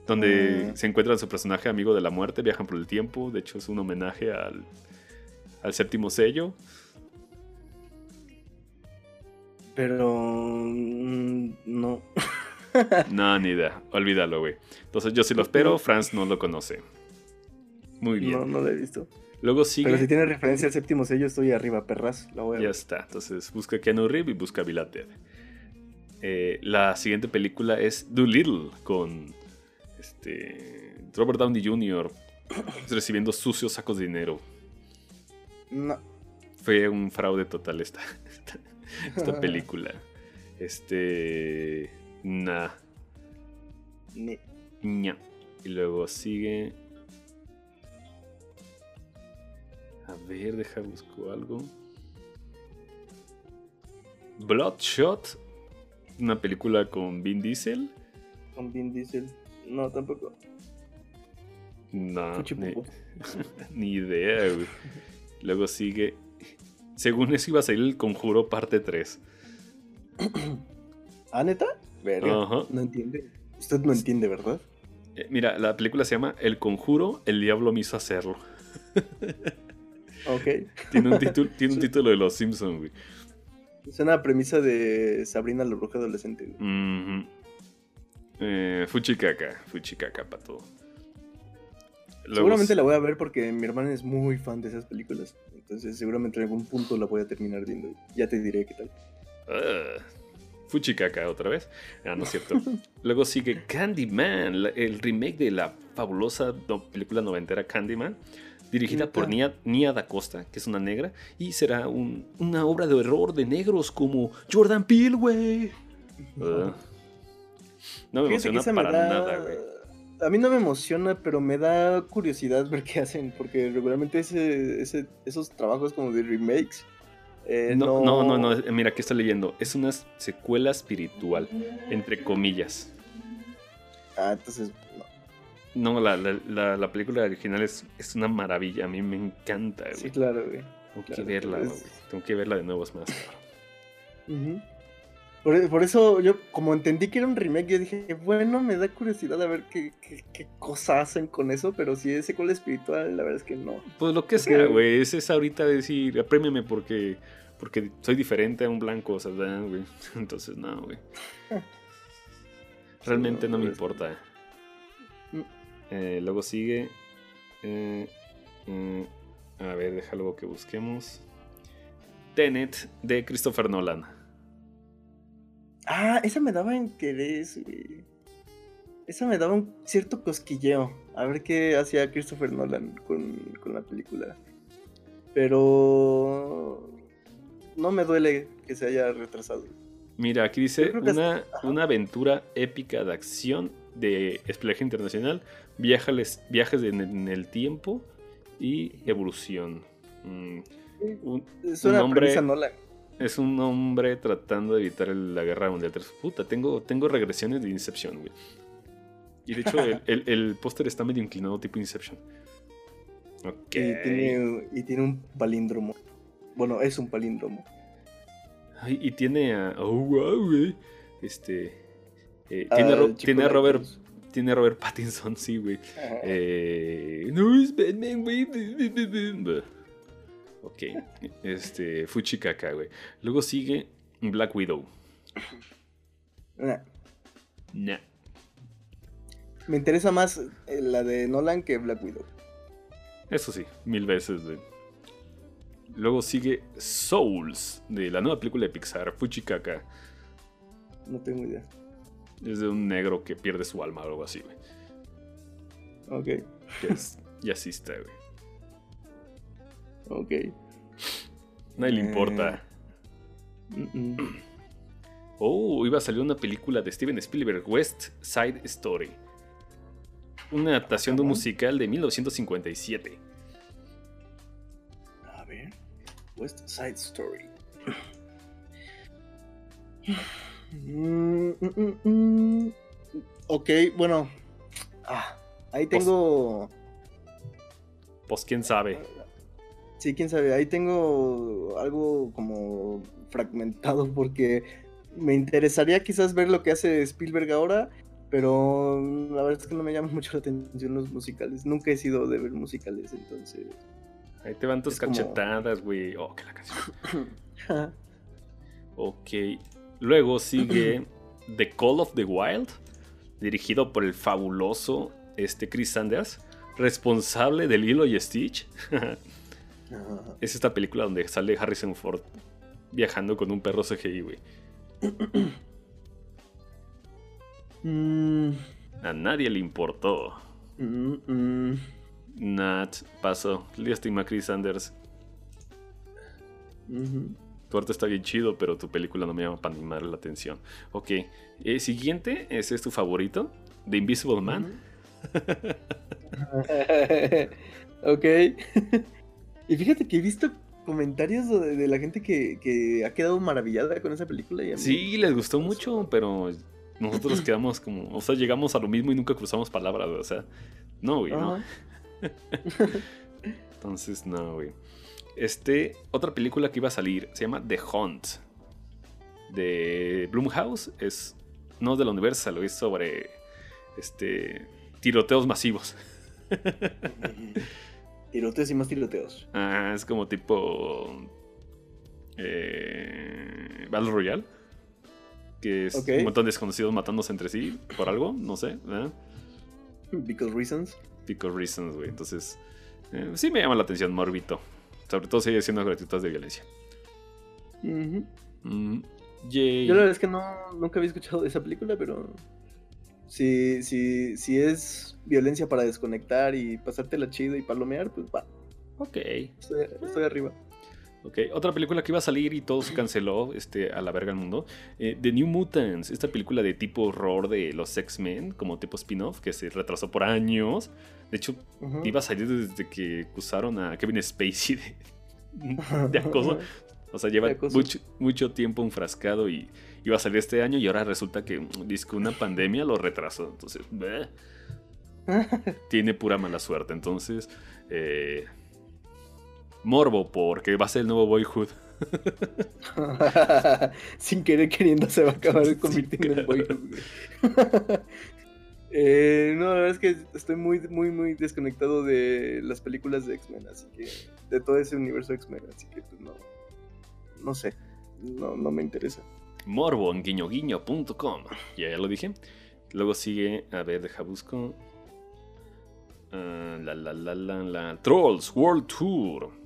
Donde mm. se encuentra su personaje amigo de la muerte, viajan por el tiempo. De hecho, es un homenaje al, al séptimo sello. Pero. Mm, no. [LAUGHS] no, ni idea. Olvídalo, güey. Entonces yo sí lo espero. Franz no lo conoce. Muy bien. No, no la he visto. Luego sigue. Pero si tiene referencia al séptimo sello, estoy arriba, perras. La voy a Ya está. Entonces busca Keanu Reeves y busca Bill and Ted. Eh, la siguiente película es Doolittle con este, Robert Downey Jr. [CLEARS THROAT] recibiendo sucios sacos de dinero. No. Fue un fraude total esta, esta, [LAUGHS] esta película. Este. Nah. Ni- ña. Y luego sigue. A ver, deja busco algo. Bloodshot. Una película con Vin Diesel. Con Vin Diesel. No, tampoco. No, ni, [LAUGHS] ni idea, güey. Luego sigue. Según eso iba a salir el conjuro parte 3. [CLEARS THROAT] ¿Ah, neta? Verga. No entiende. Usted no entiende, ¿verdad? Eh, Mira, la película se llama El conjuro, el diablo me hizo hacerlo. Ok. [LAUGHS] Tiene un, título, tiene un [LAUGHS] título de los Simpsons, güey. Es una premisa de Sabrina la bruja adolescente. güey. Ujú. Eh, fuchicaca, fuchicaca para todo. Luego Seguramente la voy a ver porque mi hermana es muy fan de esas películas. Entonces seguramente en algún punto la voy a terminar viendo. Ya te diré qué tal. Ah, fuchicaca otra vez. Ah, no es cierto. [LAUGHS] Luego sigue Candyman, el remake de la fabulosa película noventera Candyman. Dirigida por. Nia, Nia Da Costa, que es una negra, y será un- una obra de horror de negros como Jordan Peele, güey. Ah. No me que emociona me para da- nada, güey. A mí no me emociona, pero me da curiosidad ver qué hacen. Porque regularmente ese, ese- esos trabajos como de remakes. eh, No, no, no, no, mira, ¿qué estoy leyendo? Es una secuela espiritual, entre comillas. Ah, entonces. No. No, la, la- la- la película original es, es una maravilla, a mí me encanta, güey. Sí, claro, güey. Tengo que verla, es- güey. Tengo que verla de nuevo, es más. Ujú. por, por eso yo, como entendí que era un remake, yo dije, bueno, me da curiosidad a ver qué, qué, qué cosa hacen con eso, pero si es secuela espiritual, la verdad es que no. Pues lo que sea, güey, es, es ahorita decir, aprémiame porque, porque soy diferente a un blanco, o sea, ¿verdad, güey. [LAUGHS] Entonces, no, güey. [LAUGHS] Realmente no me pues, importa. Eh, luego sigue. eh, eh, a ver, deja algo que busquemos. Tenet de Christopher Nolan. Ah, esa me daba interés, güey. Esa me daba un cierto cosquilleo. A ver qué hacía Christopher Nolan con, con la película. Pero. No me duele que se haya retrasado. Mira, aquí dice una, una aventura épica de acción de espionaje internacional, viajes, viajes en, en el tiempo y evolución. Mm, un- Es Un una hombre- premisa Nolan. es un hombre tratando de evitar el- la guerra mundial. Puta, tengo, tengo regresiones de Inception, güey. Y de hecho, el, el- el póster está medio inclinado tipo Inception. Ok. Y, tiene, y tiene un palíndromo. Bueno, es un palíndromo. Ay, y tiene a. Oh, wow, güey. Este. Eh, Ah, tiene, Ro- tiene Robert. Tiene Robert Pattinson, sí, güey. Eh, no es Batman, güey. Ok. Este. Fuchikaka, güey. Luego sigue Black Widow. Nah. Nah. Me interesa más eh, la de Nolan que Black Widow. Eso sí, mil veces, güey. Luego sigue Souls, de la nueva película de Pixar, Fuchikaka. No tengo idea. Es de un negro que pierde su alma o algo así, güey. Ok, Que es- y así está, güey. ok. Nadie le Eh. importa. [CLEARS THROAT] Oh, iba a salir una película de Steven Spielberg, West Side Story. Una adaptación de un musical de 1957. A ver. West Side Story. [CLEARS THROAT] Mm, mm, mm, mm. Ok, bueno. Ah, ahí Pues- tengo. Pues quién sabe. Sí, quién sabe. Ahí tengo algo como fragmentado porque me interesaría quizás ver lo que hace Spielberg ahora, pero la verdad es que no me llaman [LAUGHS] mucho la atención los musicales. Nunca he sido de ver musicales, entonces. Ahí te van tus cachetadas, güey. Oh, que la canción. [LAUGHS] Ok. Luego sigue [CLEARS THROAT] The Call of the Wild, dirigido por el fabuloso este, Chris Sanders, responsable del hilo y Stitch. [LAUGHS] es esta película donde sale Harrison Ford viajando con un perro CGI, güey. [CLEARS THROAT] Mm. A nadie le importó. Mm, mm. Nat, paso. Lástima, Chris Sanders. Tu arte está bien chido, pero tu película no me llama para animar la atención. Ok. Eh, siguiente, ese es tu favorito. The Invisible Man. [LAUGHS] ok. [LAUGHS] y fíjate que he visto comentarios de, la gente que, ha quedado maravillada con esa película. sí, les gustó mucho, pero nosotros [CLEARS THROAT] quedamos como, o sea, llegamos a lo mismo y nunca cruzamos palabras, o sea, no, güey, no. [LAUGHS] Entonces, no, güey. Este, otra película que iba a salir se llama The Hunt de Blumhouse. Es no de la Universal, es sobre este tiroteos masivos. [LAUGHS] tiroteos y más tiroteos. Ah, es como tipo eh, Battle Royale que es un montón de desconocidos matándose entre sí por algo, no sé. [LAUGHS] Because reasons. Because reasons, güey. Entonces, eh, sí me llama la atención Morbito. Sobre todo si hay haciendo gratuitas de violencia. Mm, Yo la verdad es que no, nunca había escuchado de esa película, pero si, si, si es violencia para desconectar y pasártela chido y palomear, pues va. Ok. estoy arriba. Ok, otra película que iba a salir y todo se canceló este, a la verga el mundo. Eh, The New Mutants, esta película de tipo horror de los X-Men, como tipo spin-off, que se retrasó por años. De hecho, iba a salir desde que acusaron a Kevin Spacey de, [LAUGHS] acoso. O sea, lleva mucho, mucho, tiempo enfrascado y iba a salir este año y ahora resulta que, mm, dice que una pandemia lo retrasó. Entonces, [LAUGHS] tiene pura mala suerte. Entonces, eh, morbo porque va a ser el nuevo Boyhood. [LAUGHS] Sin querer queriendo se va a acabar convirtiendo en Boyhood. Eh, no, la verdad es que estoy muy, muy, muy desconectado de las películas de X-Men, así que de todo ese universo X-Men, así que pues no, no sé, no, no me interesa. Morbo en guiñoguiño.com, ya, ya lo dije. Luego sigue, a ver, deja busco. Uh, la, la, la, la, la Trolls World Tour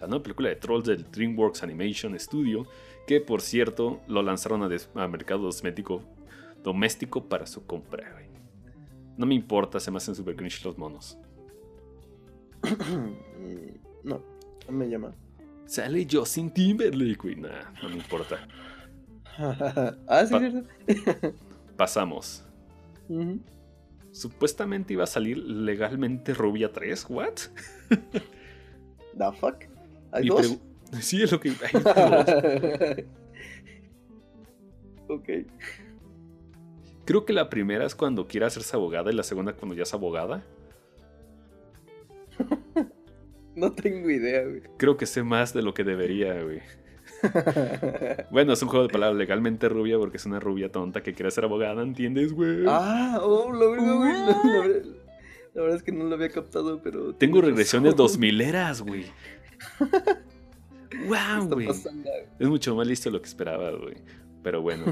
la nueva película de Trolls del DreamWorks Animation Studio, que por cierto lo lanzaron a, mercado doméstico para su compra. No me importa, se me hacen super cringe los monos. [CLEARS THROAT] no, no me llama. Sale Justin Timberlake, güey. Nah, no me importa. [LAUGHS] ah, sí, cierto. [LAUGHS] pasamos. Supuestamente iba a salir legalmente Rubia 3. ¿What? [LAUGHS] ¿The fuck? ¿Hay dos? Sí, es lo que. ok. Creo que la primera es cuando quiere hacerse abogada y la segunda cuando ya es abogada. [LAUGHS] no tengo idea, güey. Creo que sé más de lo que debería, güey. [LAUGHS] bueno, es un juego de palabras legalmente rubia porque es una rubia tonta que quiere ser abogada, ¿entiendes, güey? Ah, oh, lo veo, güey. La, verdad es que no lo había captado, pero. Tengo regresiones dos mileras, güey. [LAUGHS] ¡Wow, güey! Es mucho más listo de lo que esperaba, güey. Pero bueno.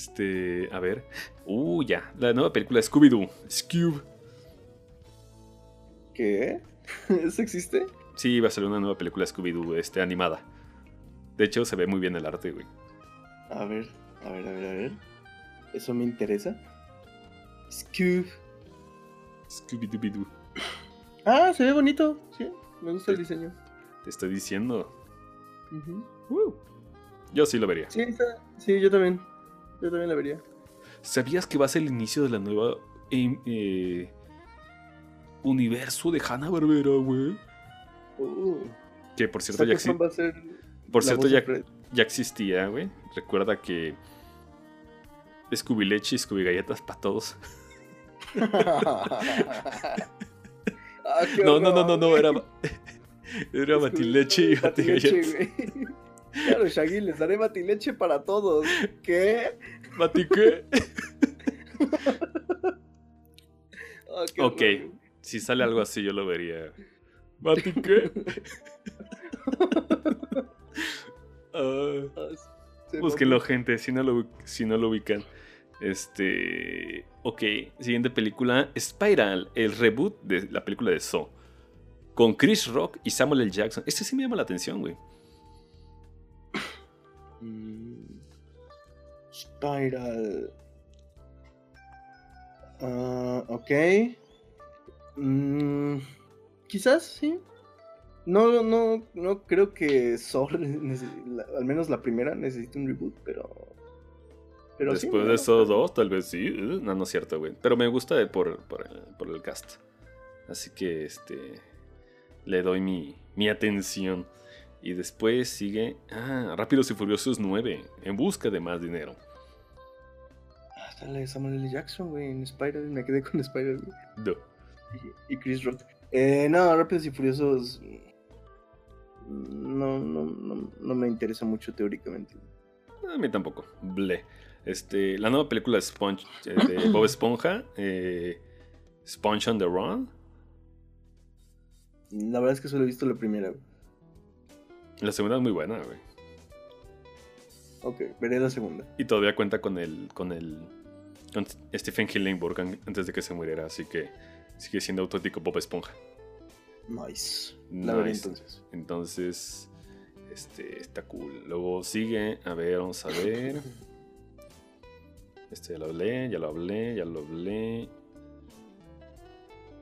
Este, a ver. Uh, ya. La nueva película Scooby-Doo. Scoob. ¿Qué? [LAUGHS] ¿Eso existe? Sí, va a ser una nueva película Scooby-Doo, este, animada. De hecho, se ve muy bien el arte, güey. A ver, a ver, a ver, a ver. Eso me interesa. Scoob. Scooby-Doo. Ah, se ve bonito, sí. Me gusta el diseño. Te estoy diciendo. Uh. Yo sí lo vería. Sí, sí, yo también. Yo también la vería. ¿Sabías que va a ser el inicio de la nueva em, eh, universo de Hanna Barbera, güey? Uh. que por cierto ya existía. Por cierto ya, ya existía, güey. Recuerda que Scooby Leche y Scooby Galletas para todos. [LAUGHS] Ah, no, no, no, no, no, era, [LAUGHS] era batileche y batigalletas. Claro, Shaggy, les daré batileche para todos. ¿Qué? ¿Bati qué? Ah, ok, si sale algo así yo lo vería. ¿Bati qué? uh, búsquenlo, gente, si no lo, si no lo ubican. Este. Ok, siguiente película: Spiral, el reboot de la película de Saw. Con Chris Rock y Samuel L. Jackson. Este sí me llama la atención, güey. Mm, Spiral. Ah, ok. Mm, quizás sí. No, no, no creo que Saw, [LAUGHS] al menos la primera, necesite un reboot, pero Después de esos dos, tal vez sí. Uh, no, no es cierto, güey. Pero me gusta por, por, el cast. Así que este. Le doy mi, mi atención. Y después sigue. Ah, Rápidos y Furiosos 9. En busca de más dinero. Ah, dale, Samuel L. Jackson, güey. En Spider. Me quedé con Spider, No. Y, Chris Rock. Eh, no, Rápidos y Furiosos. No, no, no, no me interesa mucho teóricamente. A mí tampoco. Ble. Este, la nueva película de, Sponge, eh, de [CLEARS THROAT] Bob Esponja, eh, Sponge on the Run. La verdad es que solo he visto la primera. La segunda es muy buena, güey. Ok, veré la segunda. Y todavía cuenta con el. con el. con Stephen Hillenburg antes de que se muriera, así que sigue siendo auténtico Bob Esponja. Nice. La veré entonces. Entonces. Este, está cool. Luego sigue. A ver, vamos a ver. Este ya lo hablé, ya lo hablé, ya lo hablé.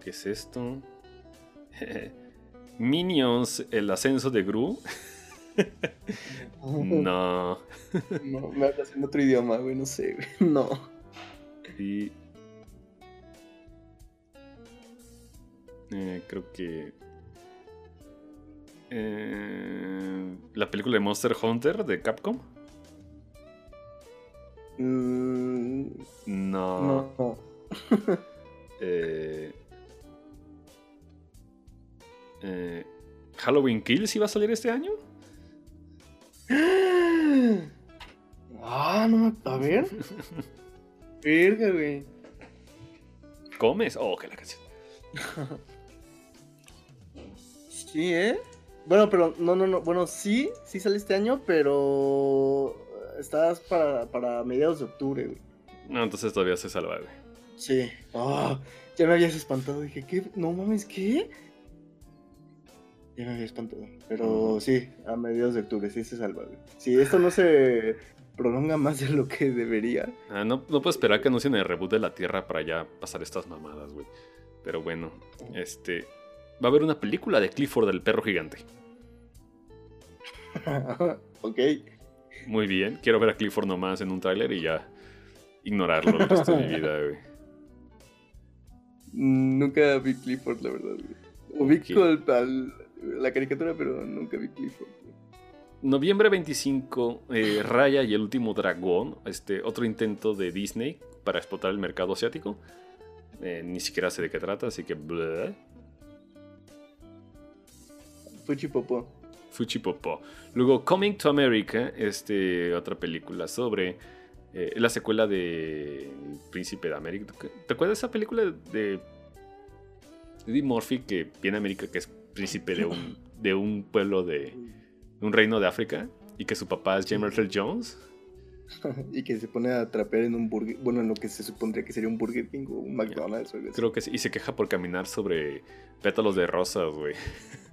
¿Qué es esto? [LAUGHS] [LAUGHS] Minions, el ascenso de Gru. [LAUGHS] no. no, me hablas en otro idioma, güey, no sé, güey. [LAUGHS] No. Y. Eh, creo que. Eh, la película de Monster Hunter de Capcom. Mm, no. no. eh, eh, ¿Halloween Kills iba a salir este año? Ah, no A ver. [LAUGHS] Verga, güey. ¿Comes? Oh, que la canción. sí, ¿eh? Bueno, pero no, no, no. Bueno, sí, sí sale este año, pero estás para, para mediados de octubre, güey. No, entonces todavía se salva, güey. Sí. Oh, ya me habías espantado. Dije, ¿qué? No mames, ¿qué? Ya me había espantado. Pero sí, a mediados de octubre sí se salva, güey. Si esto no se prolonga más de lo que debería. Ah, no, no puedo esperar que anuncien el reboot de la Tierra para ya pasar estas mamadas, güey. Pero bueno, este. Va a haber una película de Clifford el perro gigante. [LAUGHS] ok. Muy bien. Quiero ver a Clifford nomás en un tráiler y ya ignorarlo el resto de mi vida, güey. [LAUGHS] Nunca vi Clifford, la verdad, güey. Ubico la caricatura, pero nunca vi Clifford. Noviembre 25, eh, Raya y el último dragón, este otro intento de Disney para explotar el mercado asiático. Eh, ni siquiera sé de qué trata, así que... Fuchipopo. Fuchipopo. Luego, Coming to America, este, otra película sobre eh, la secuela de Príncipe de América. ¿Te acuerdas de esa película de Eddie Murphy que viene a América, que es príncipe de un, de un pueblo de un reino de África y que su papá es James Earl Jones? [LAUGHS] y que se pone a trapear en un burger, bueno, en lo que se supondría que sería un Burger King o un McDonald's. Creo que sí, y se queja por caminar sobre pétalos de rosas, güey.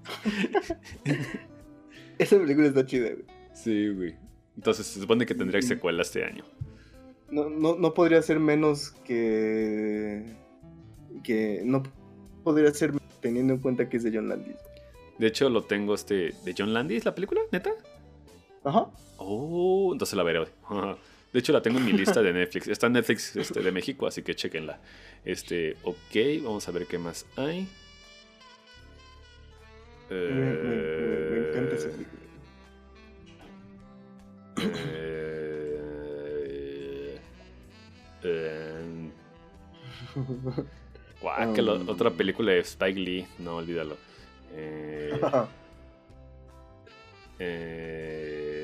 [LAUGHS] Esa película está chida, güey. Sí, güey. Entonces se supone que tendría secuela este año. No, no, no podría ser menos que. que. No podría ser teniendo en cuenta que es de John Landis. De hecho, lo tengo este. ¿De John Landis la película? ¿Neta? Ajá. Oh, entonces la veré hoy. [LAUGHS] De hecho, la tengo en mi lista de Netflix. Está en Netflix este, de México, así que chequenla. Este, ok, vamos a ver qué más hay. me, encanta esa película. Eh, eh, [LAUGHS] guau, que um, otra película de Spike Lee, no olvídalo. Eh, [LAUGHS] eh,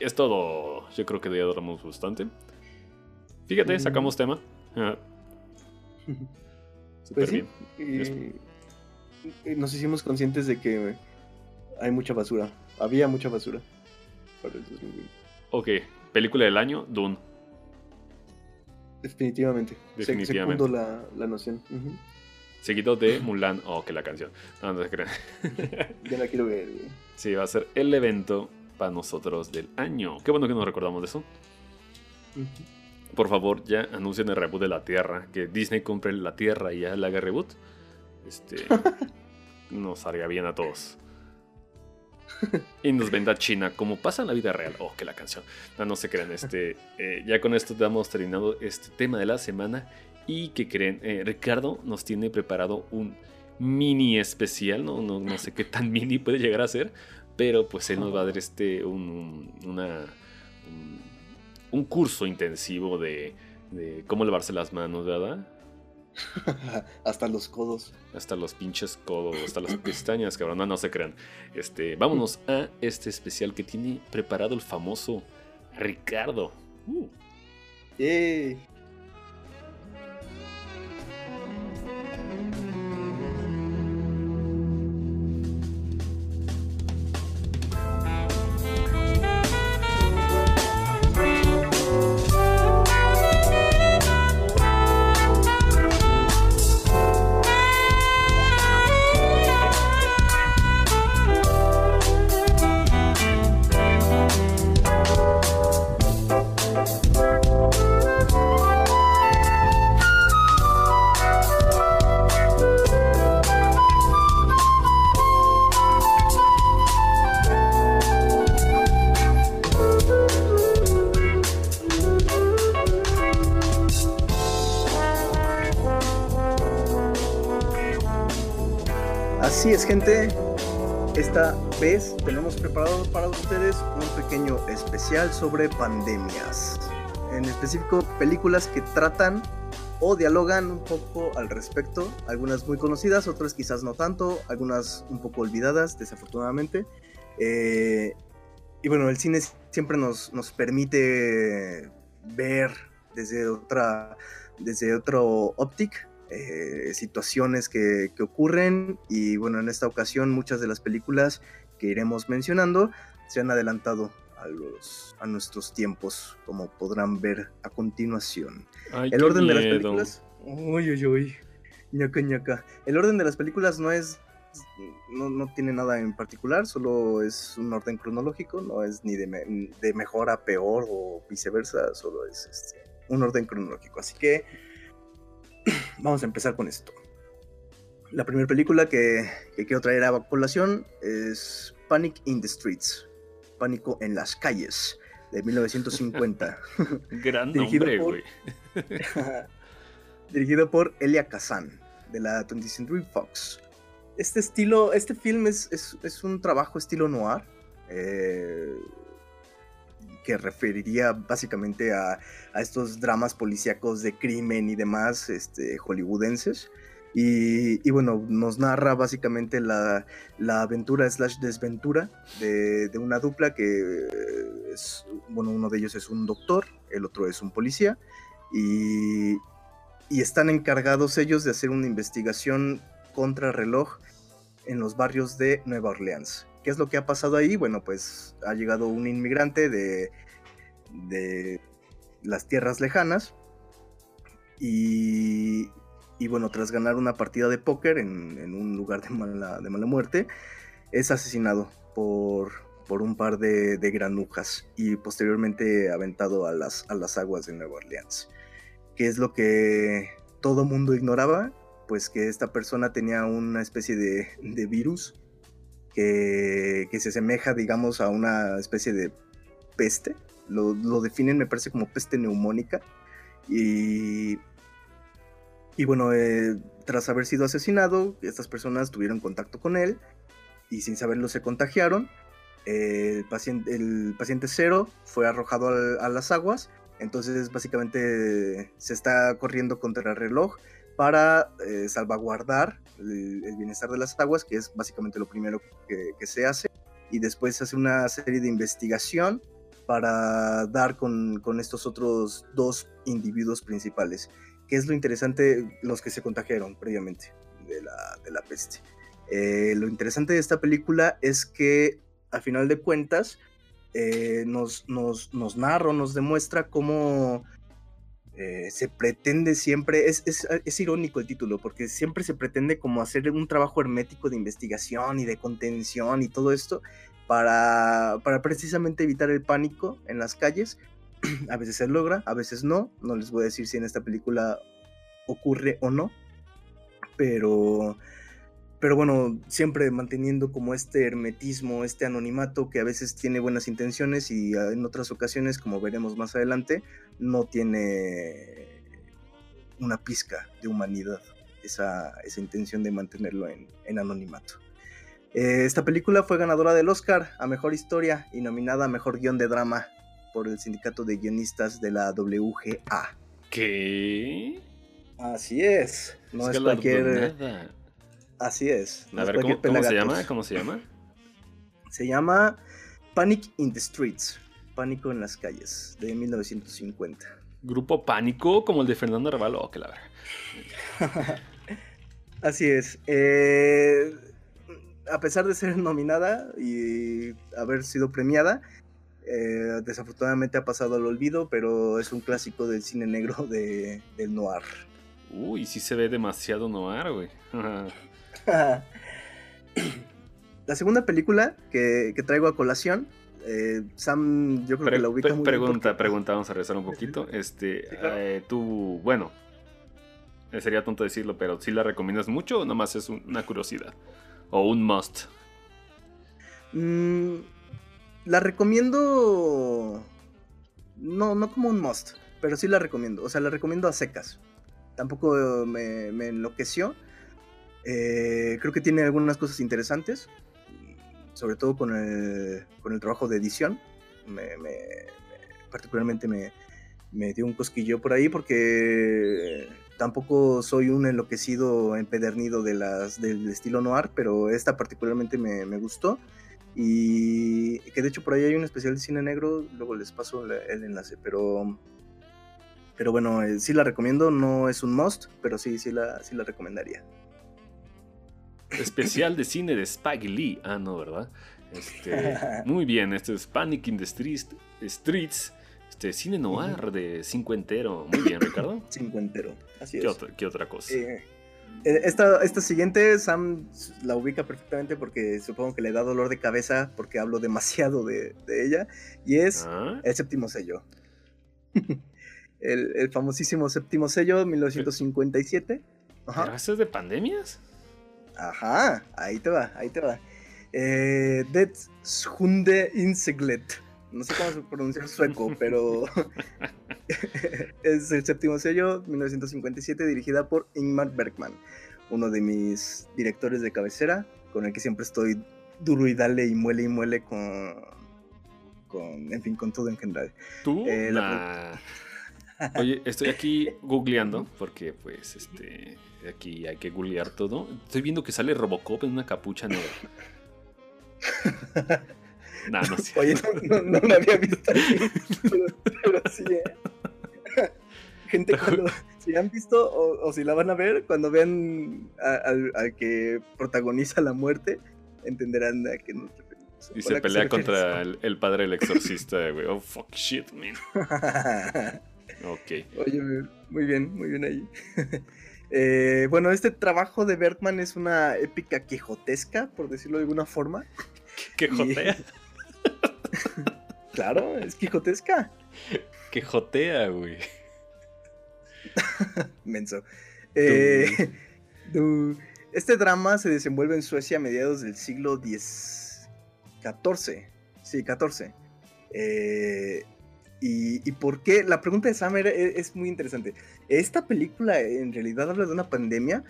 es todo. Yo creo que ya duramos bastante. Fíjate, sacamos tema. Super pues bien. nos hicimos conscientes de que hay mucha basura. Había mucha basura Ok, película del año, Dune. Definitivamente. Definitivamente. la, la noción. Seguido de Mulan. Oh, que la canción. No, no se crean. [LAUGHS] ya la quiero ver, Sí, va a ser el evento para nosotros del año. Qué bueno que nos recordamos de eso. Por favor, ya anuncien el reboot de la Tierra. Que Disney compre la Tierra y ya la haga reboot. Este. [LAUGHS] nos salga bien a todos. [LAUGHS] y nos venda China como pasa en la vida real. Oh, que la canción. No, no se crean. Este, eh, ya con esto damos terminado este tema de la semana. Y que creen, eh, Ricardo nos tiene preparado un mini especial. No, no, no sé qué tan mini puede llegar a ser. Pero pues él nos va a dar este un, una, un, curso intensivo de, de cómo lavarse las manos, ¿verdad? [LAUGHS] hasta los codos. Hasta los pinches codos, hasta las pestañas, cabrón. No, no se crean. Este, vámonos a este especial que tiene preparado el famoso Ricardo. Uh. Gente, esta vez tenemos preparado para ustedes un pequeño especial sobre pandemias. En específico, películas que tratan o dialogan un poco al respecto. Algunas muy conocidas, otras quizás no tanto, algunas un poco olvidadas, desafortunadamente. Eh, y bueno, el cine siempre nos, nos permite ver desde otra, desde otro óptica eh, situaciones que, ocurren y bueno, en esta ocasión muchas de las películas que iremos mencionando se han adelantado a, los, a nuestros tiempos, como podrán ver a continuación. el orden de las películas... Uy, uy, uy. Ñaca, ñaca. El orden de las películas no es no, tiene nada en particular, solo es un orden cronológico, no es ni de, de mejor a peor o viceversa, solo es este, un orden cronológico. Así que [CLEARS THROAT] vamos a empezar con esto. La primera película que, quiero traer a colación es Panic in the Streets, Pánico en las calles, de 1950. [LAUGHS] Gran nombre, güey. [LAUGHS] dirigido por Elia Kazan, de la 20th Century Fox. Este estilo, este film es, es, un trabajo estilo noir. Eh, que referiría básicamente a, estos dramas policíacos de crimen y demás este, hollywoodenses. Y, bueno, nos narra básicamente la, aventura slash desventura de, una dupla que bueno, uno de ellos es un doctor, el otro es un policía, y, y están encargados ellos de hacer una investigación contra reloj en los barrios de Nueva Orleans. ¿Qué es lo que ha pasado ahí? Bueno, pues ha llegado un inmigrante de, de las tierras lejanas y, y, bueno, tras ganar una partida de póker en, un lugar de mala, de mala, muerte, es asesinado por, por un par de, granujas y posteriormente aventado a las, a las aguas de Nueva Orleans. ¿Qué es lo que todo mundo ignoraba? Pues que esta persona tenía una especie de, de virus que, se asemeja, digamos, a una especie de peste. Lo, definen, me parece, como peste neumónica. Y, y bueno, eh, tras haber sido asesinado, estas personas tuvieron contacto con él y sin saberlo se contagiaron. el, paciente, el paciente cero fue arrojado a las aguas, entonces básicamente se está corriendo contra el reloj para eh, salvaguardar el, bienestar de las aguas, que es básicamente lo primero que, se hace, y después se hace una serie de investigación para dar con, estos otros dos individuos principales, que es lo interesante, los que se contagiaron previamente de la, peste. Eh, lo interesante de esta película es que, a final de cuentas, eh, nos, nos, nos narra, nos demuestra cómo eh, se pretende siempre, es, es, irónico el título, porque siempre se pretende como hacer un trabajo hermético de investigación y de contención y todo esto para, para precisamente evitar el pánico en las calles. [CLEARS THROAT] a veces se logra, a veces no, no les voy a decir si en esta película ocurre o no, pero pero bueno, siempre manteniendo como este hermetismo, este anonimato que a veces tiene buenas intenciones y en otras ocasiones, como veremos más adelante, no tiene una pizca de humanidad, esa, esa intención de mantenerlo en, anonimato. Eh, esta película fue ganadora del Oscar a Mejor Historia y nominada a Mejor Guión de Drama por el Sindicato de Guionistas de la WGA. ¿Qué? Así es. No es, cualquier... Así es. a ver, ¿cómo, se llama? ¿Cómo se llama? Se llama Panic in the Streets. Pánico en las calles, de 1950. Grupo Pánico, como el de Fernando Arevalo, oh, que la verdad. [LAUGHS] Así es. Eh, a pesar de ser nominada y haber sido premiada, eh, desafortunadamente ha pasado al olvido, pero es un clásico del cine negro de, del noir. Uy, sí se ve demasiado noir, güey. [COUGHS] la segunda película que, traigo a colación, eh, Sam, yo creo que la ubica muy Pregunta, bien pregunta, vamos a regresar un poquito. Este, eh, tú, bueno, eh, sería tonto decirlo, pero ¿sí la recomiendas mucho o nomás es una curiosidad? ¿O un must? Mm, la recomiendo. No, no como un must, pero sí la recomiendo. O sea, la recomiendo a secas. Tampoco me, me enloqueció eh, creo que tiene algunas cosas interesantes, sobre todo con el, con el trabajo de edición. particularmente me, dio un cosquillo por ahí porque tampoco soy un enloquecido empedernido de las, del estilo noir, pero esta particularmente me, gustó. Y que de hecho por ahí hay un especial de cine negro, luego les paso el enlace, pero pero bueno, eh, sí la recomiendo, no es un must, pero sí, sí la, sí la recomendaría. Especial de cine de Spike Lee. Ah, no, ¿verdad? Este, [LAUGHS] muy bien, esto es Panic in the Streets. streets este, cine noir de cincuentero. Muy bien, Ricardo. [LAUGHS] Cincuentero, así es. ¿Qué otra, cosa? Eh, eh, esta, esta, siguiente, Sam la ubica perfectamente porque supongo que le da dolor de cabeza porque hablo demasiado de, ella. Y es ah. el séptimo sello. [LAUGHS] el, famosísimo séptimo sello, 1957. Ajá. ¿Pero de pandemias? Ajá, ahí te va, ahí te va. Eh, Hunde Inseglet. No sé cómo se pronuncia sueco, [LAUGHS] pero [LAUGHS] es el séptimo sello, 1957, dirigida por Ingmar Bergman, uno de mis directores de cabecera, con el que siempre estoy duro y dale y muele y muele con, con en fin, con todo en general. ¿Tú? Eh, Oye, estoy aquí [LAUGHS] googleando porque pues este aquí hay que googlear todo. Estoy viendo que sale Robocop en una capucha negra. [LAUGHS] nah, no sé. Oye, no, no, no, había visto pero, sí, ¿eh? [LAUGHS] Gente, cuando, si han visto o, si la van a ver, cuando vean al que protagoniza la muerte, entenderán a qué nos referimos. Y se pelea contra el, el, padre del exorcista, güey. Oh, fuck shit, man. [LAUGHS] Ok. Oye, muy bien, muy bien ahí. Eh, bueno, este trabajo de Bergman es una épica quijotesca, por decirlo de alguna forma. [LAUGHS] ¿Quijotea? [LAUGHS] claro, es quijotesca. Quijotea, güey. [LAUGHS] Menso. Eh, este drama se desenvuelve en Suecia a mediados del siglo X. 14. Sí, 14. Eh, ¿Y, por qué? La pregunta de Sam es, muy interesante. ¿Esta película en realidad habla de una pandemia?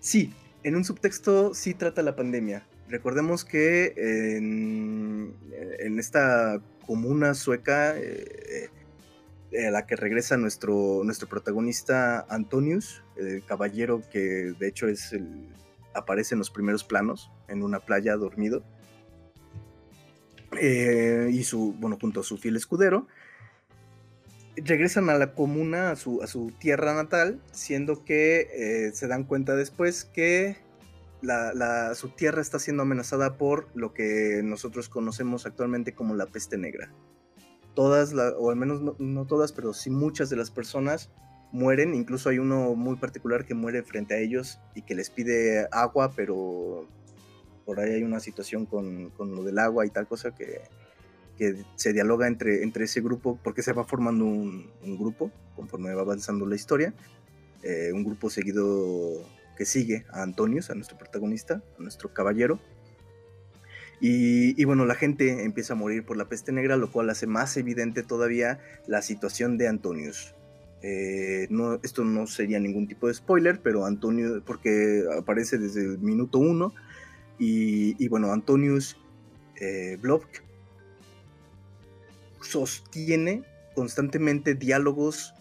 Sí, en un subtexto sí trata la pandemia. Recordemos que en, esta comuna sueca eh, eh, a la que regresa nuestro, nuestro protagonista Antonius, el caballero que de hecho es aparece en los primeros planos en una playa dormido. Eh, y su, bueno, junto a su fiel escudero, regresan a la comuna, a su, a su tierra natal, siendo que eh, se dan cuenta después que la, su tierra está siendo amenazada por lo que nosotros conocemos actualmente como la peste negra. todas, o al menos no, todas, pero sí muchas de las personas mueren. Incluso hay uno muy particular que muere frente a ellos y que les pide agua, pero por ahí hay una situación con, con lo del agua y tal cosa que, que, se dialoga entre, entre ese grupo, porque se va formando un, un grupo conforme va avanzando la historia. Eh, un grupo seguido que sigue a Antonius, a nuestro protagonista, a nuestro caballero. Y, bueno, la gente empieza a morir por la peste negra, lo cual hace más evidente todavía la situación de Antonius. Eh, no, esto no sería ningún tipo de spoiler, pero Antonius, porque aparece desde el minuto uno, y, bueno, Antonius eh, sostiene constantemente diálogos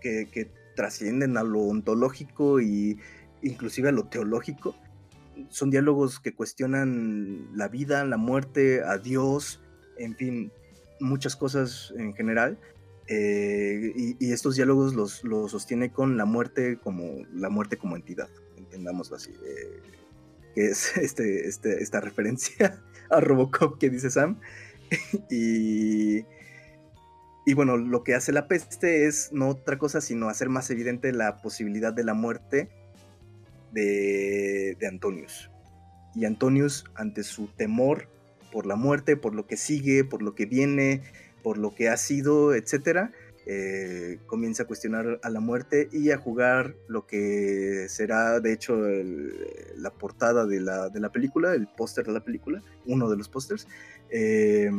que, trascienden a lo ontológico y inclusive a lo teológico. Son diálogos que cuestionan la vida, la muerte, a Dios, en fin, muchas cosas en general. Eh, y, estos diálogos los, sostiene con la muerte como la muerte como entidad, entendámoslo así. Eh, que es este, este, esta referencia [LAUGHS] a Robocop que dice Sam. [LAUGHS] y, y bueno, lo que hace la peste es no otra cosa sino hacer más evidente la posibilidad de la muerte de, Antonius. Y Antonius, ante su temor por la muerte, por lo que sigue, por lo que viene, por lo que ha sido, etc., eh, comienza a cuestionar a la muerte y a jugar lo que será, de hecho, la portada de la, película, el póster de la película, uno de los pósters. Eh,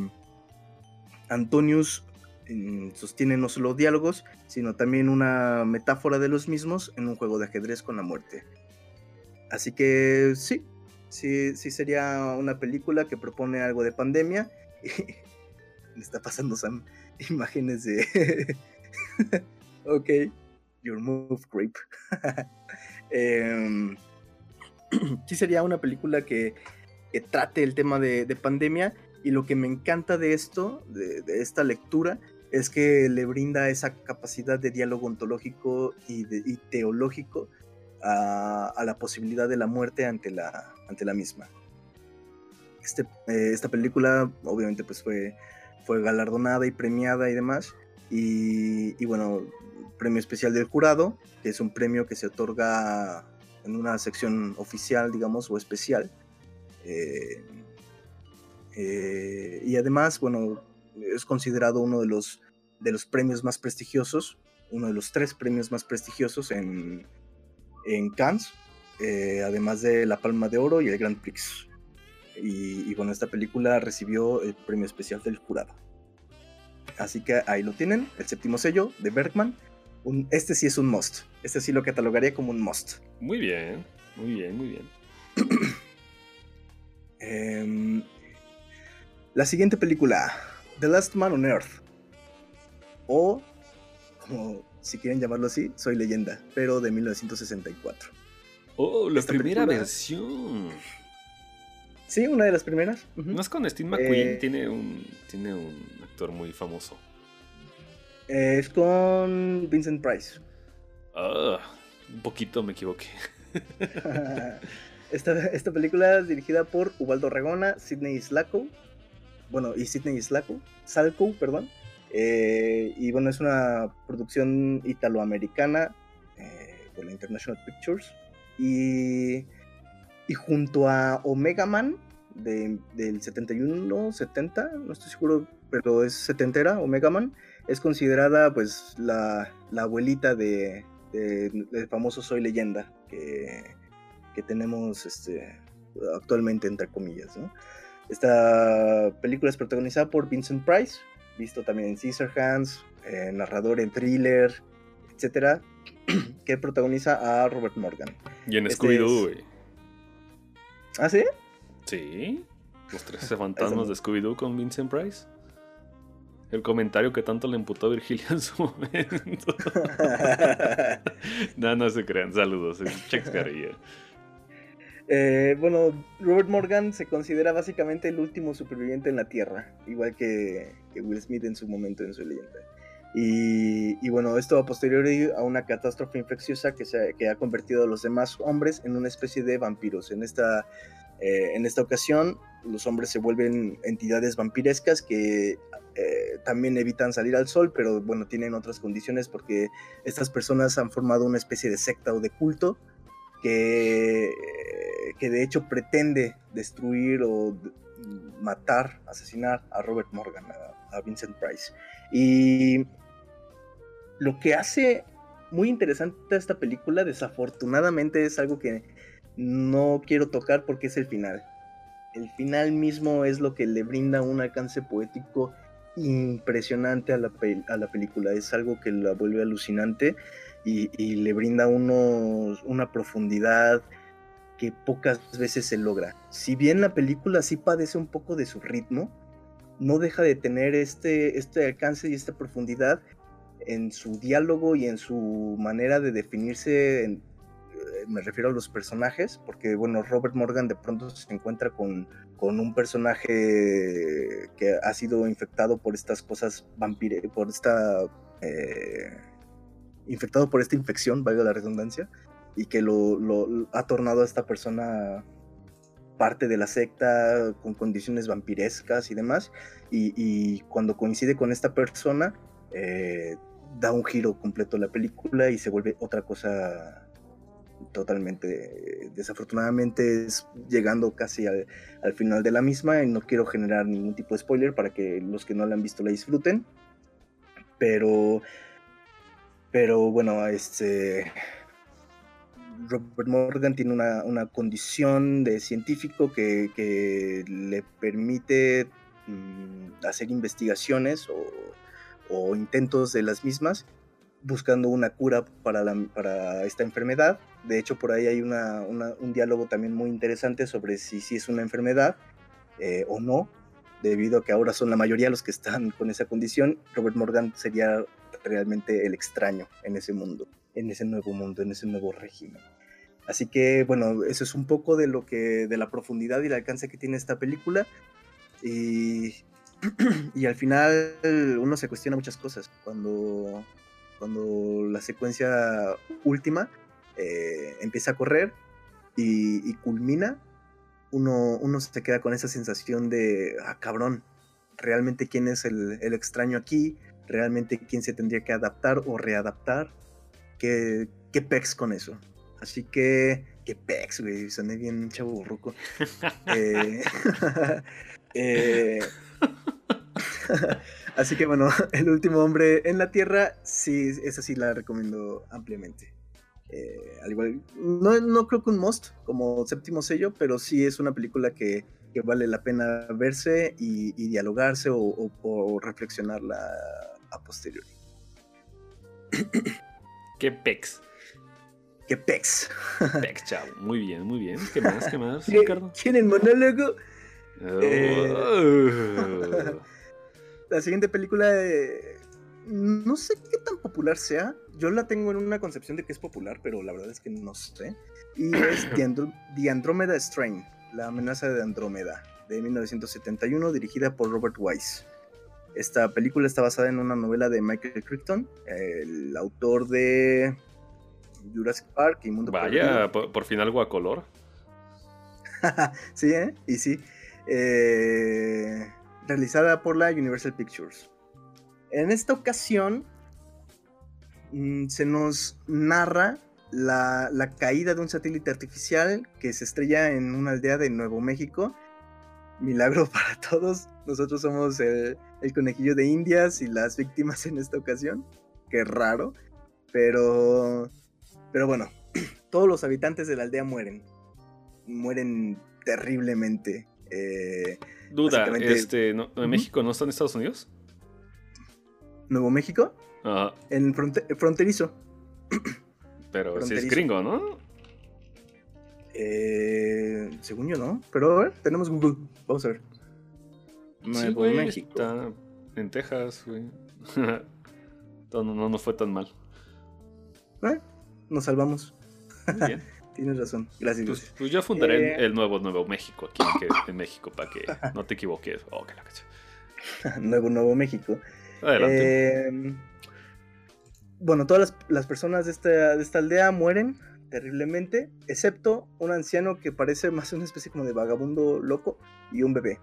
Antonius mm, sostiene no solo diálogos, sino también una metáfora de los mismos en un juego de ajedrez con la muerte. Así que sí, sí, sí sería una película que propone algo de pandemia. [LAUGHS] Me está pasando Sam imágenes de... [LAUGHS] ok, your move creep. [LAUGHS] Em, [CLEARS THROAT] sí sería una película que, trate el tema de, pandemia y lo que me encanta de esto, de, de, esta lectura, es que le brinda esa capacidad de diálogo ontológico y, y teológico a, la posibilidad de la muerte ante la, ante la misma. Este, eh, esta película obviamente pues fue, fue galardonada y premiada y demás. Y, bueno, premio especial del jurado, que es un premio que se otorga en una sección oficial, digamos, o especial. Eh, eh, y además, bueno, es considerado uno de los, de los premios más prestigiosos, uno de los tres premios más prestigiosos en, en Cannes, eh, además de la Palma de Oro y el Grand Prix. Y, bueno, esta película recibió el premio especial del jurado. Así que ahí lo tienen, el séptimo sello de Bergman. Un, este sí es un must. Este sí lo catalogaría como un must. Muy bien, muy bien, muy bien. [CLEARS THROAT] Em, la siguiente película, The Last Man on Earth. O, como si quieren llamarlo así, Soy Leyenda, pero de 1964. Oh, la primera versión. Sí, una de las primeras. No es con Steve McQueen, eh, tiene, un, tiene un actor muy famoso. es con Vincent Price. Ah, un poquito me equivoqué. [LAUGHS] esta, esta película es dirigida por Ubaldo Ragona, Sidney Slacko. Bueno, y Sidney Slacko, Salco, perdón. Eh, y bueno, es una producción italoamericana eh, de la International Pictures. Y, y junto a Omega Man del 71, 70, no estoy seguro, pero es setentera, Omega Man, es considerada pues la, la abuelita de, del famoso Soy Leyenda que, que tenemos este, actualmente, entre comillas. Esta película es protagonizada por Vincent Price, visto también en Hands, eh, narrador en thriller, etcétera, [CLEARS THROAT] que protagoniza a Robert Morgan. Y en este Scooby-Doo, güey. ¿Ah, sí? Sí. Los tres [LAUGHS] fantasmas de Scooby-Doo con Vincent Price. El comentario que tanto le imputó a Virgilia en su [LAUGHS] momento. [LAUGHS] no, no se crean. Saludos. Chex eh, bueno, Robert Morgan se considera básicamente el último superviviente en la Tierra, igual que, Will Smith en su momento en su leyenda. Y, bueno, esto a posteriori a una catástrofe infecciosa que, se, que ha convertido a los demás hombres en una especie de vampiros. En esta, eh, en esta ocasión, los hombres se vuelven entidades vampirescas que eh, también evitan salir al sol, pero bueno, tienen otras condiciones porque estas personas han formado una especie de secta o de culto que, que de hecho pretende destruir o matar, asesinar a Robert Morgan, a Vincent Price. Y lo que hace muy interesante esta película, desafortunadamente es algo que no quiero tocar porque es el final. El final mismo es lo que le brinda un alcance poético impresionante a la, a la película. Es algo que la vuelve alucinante y, le brinda unos, una profundidad que pocas veces se logra. Si bien la película sí padece un poco de su ritmo, no deja de tener este, este alcance y esta profundidad en su diálogo y en su manera de definirse, eh, me refiero a los personajes, porque bueno, Robert Morgan de pronto se encuentra con, con un personaje que ha sido infectado por estas cosas vampire, por esta... Eh, infectado por esta infección, valga la redundancia, y que lo, ha tornado a esta persona parte de la secta con condiciones vampirescas y demás, y, cuando coincide con esta persona, eh, da un giro completo la película y se vuelve otra cosa totalmente desafortunadamente es llegando casi al, final de la misma y no quiero generar ningún tipo de spoiler para que los que no la han visto la disfruten pero pero bueno este Robert Morgan tiene una, condición de científico que, le permite mm, hacer investigaciones o o intentos de las mismas buscando una cura para, para esta enfermedad. De hecho, por ahí hay un diálogo también muy interesante sobre si, si es una enfermedad eh, o no, debido a que ahora son la mayoría los que están con esa condición. Robert Morgan sería realmente el extraño en ese mundo, en ese nuevo mundo, en ese nuevo régimen. Así que, bueno, eso es un poco de lo que, de la profundidad y el alcance que tiene esta película. Y [CLEARS THROAT] y al final uno se cuestiona muchas cosas. Cuando, cuando la secuencia última eh, empieza a correr y, culmina, uno, uno, se queda con esa sensación de, ah, cabrón, realmente quién es el, extraño aquí, realmente quién se tendría que adaptar o readaptar, qué, qué pex con eso. Así que, qué pex, güey, soné bien chavo burruco. eh, [LAUGHS] eh [LAUGHS] Así que bueno, [LAUGHS] El último hombre en la Tierra, sí, esa sí la recomiendo ampliamente. Eh, al igual, no, creo que un must como séptimo sello, pero sí es una película que, vale la pena verse y, dialogarse o, reflexionarla a posteriori. ¿Qué pex? ¿Qué pex? [LAUGHS] Pex, chao. Muy bien, muy bien. ¿Qué más? ¿Qué más, Ricardo? ¿Tienen monólogo? Eh, oh. [LAUGHS] la siguiente película, no sé qué tan popular sea. Yo la tengo en una concepción de que es popular, pero la verdad es que no sé. Y es [COUGHS] The, Andromeda Strain, La amenaza de Andrómeda, de 1971, dirigida por Robert Wise. Esta película está basada en una novela de Michael Crichton, el autor de Jurassic Park y Mundo Vaya, por, fin algo a color. [LAUGHS] sí, ¿eh? Y sí. Eh, realizada por la Universal Pictures. En esta ocasión mm, se nos narra la, caída de un satélite artificial que se estrella en una aldea de Nuevo México. Milagro [LAUGHS] para todos. Nosotros somos el, conejillo de Indias y las víctimas en esta ocasión. Qué raro. Pero, pero bueno, [CLEARS THROAT] todos los habitantes de la aldea mueren. Mueren terriblemente. Eh, Duda, este, ¿México no está en Estados Unidos? ¿Nuevo México? Ajá. En fronterizo. Pero si es gringo, ¿no? Eh, según yo, ¿no? Pero a ver, tenemos Google. Vamos a ver. Nuevo México. Está en Texas, güey. [LAUGHS] no, no, no fue tan mal. Eh, nos salvamos. Bien. [LAUGHS] Tienes razón. Gracias. Pues, pues yo fundaré eh, el nuevo Nuevo México aquí en, México para que no te equivoques. Oh, [LAUGHS] nuevo Nuevo México. Adelante. Em, bueno, todas las, personas de esta, de esta, aldea mueren terriblemente, excepto un anciano que parece más una especie como de vagabundo loco y un bebé.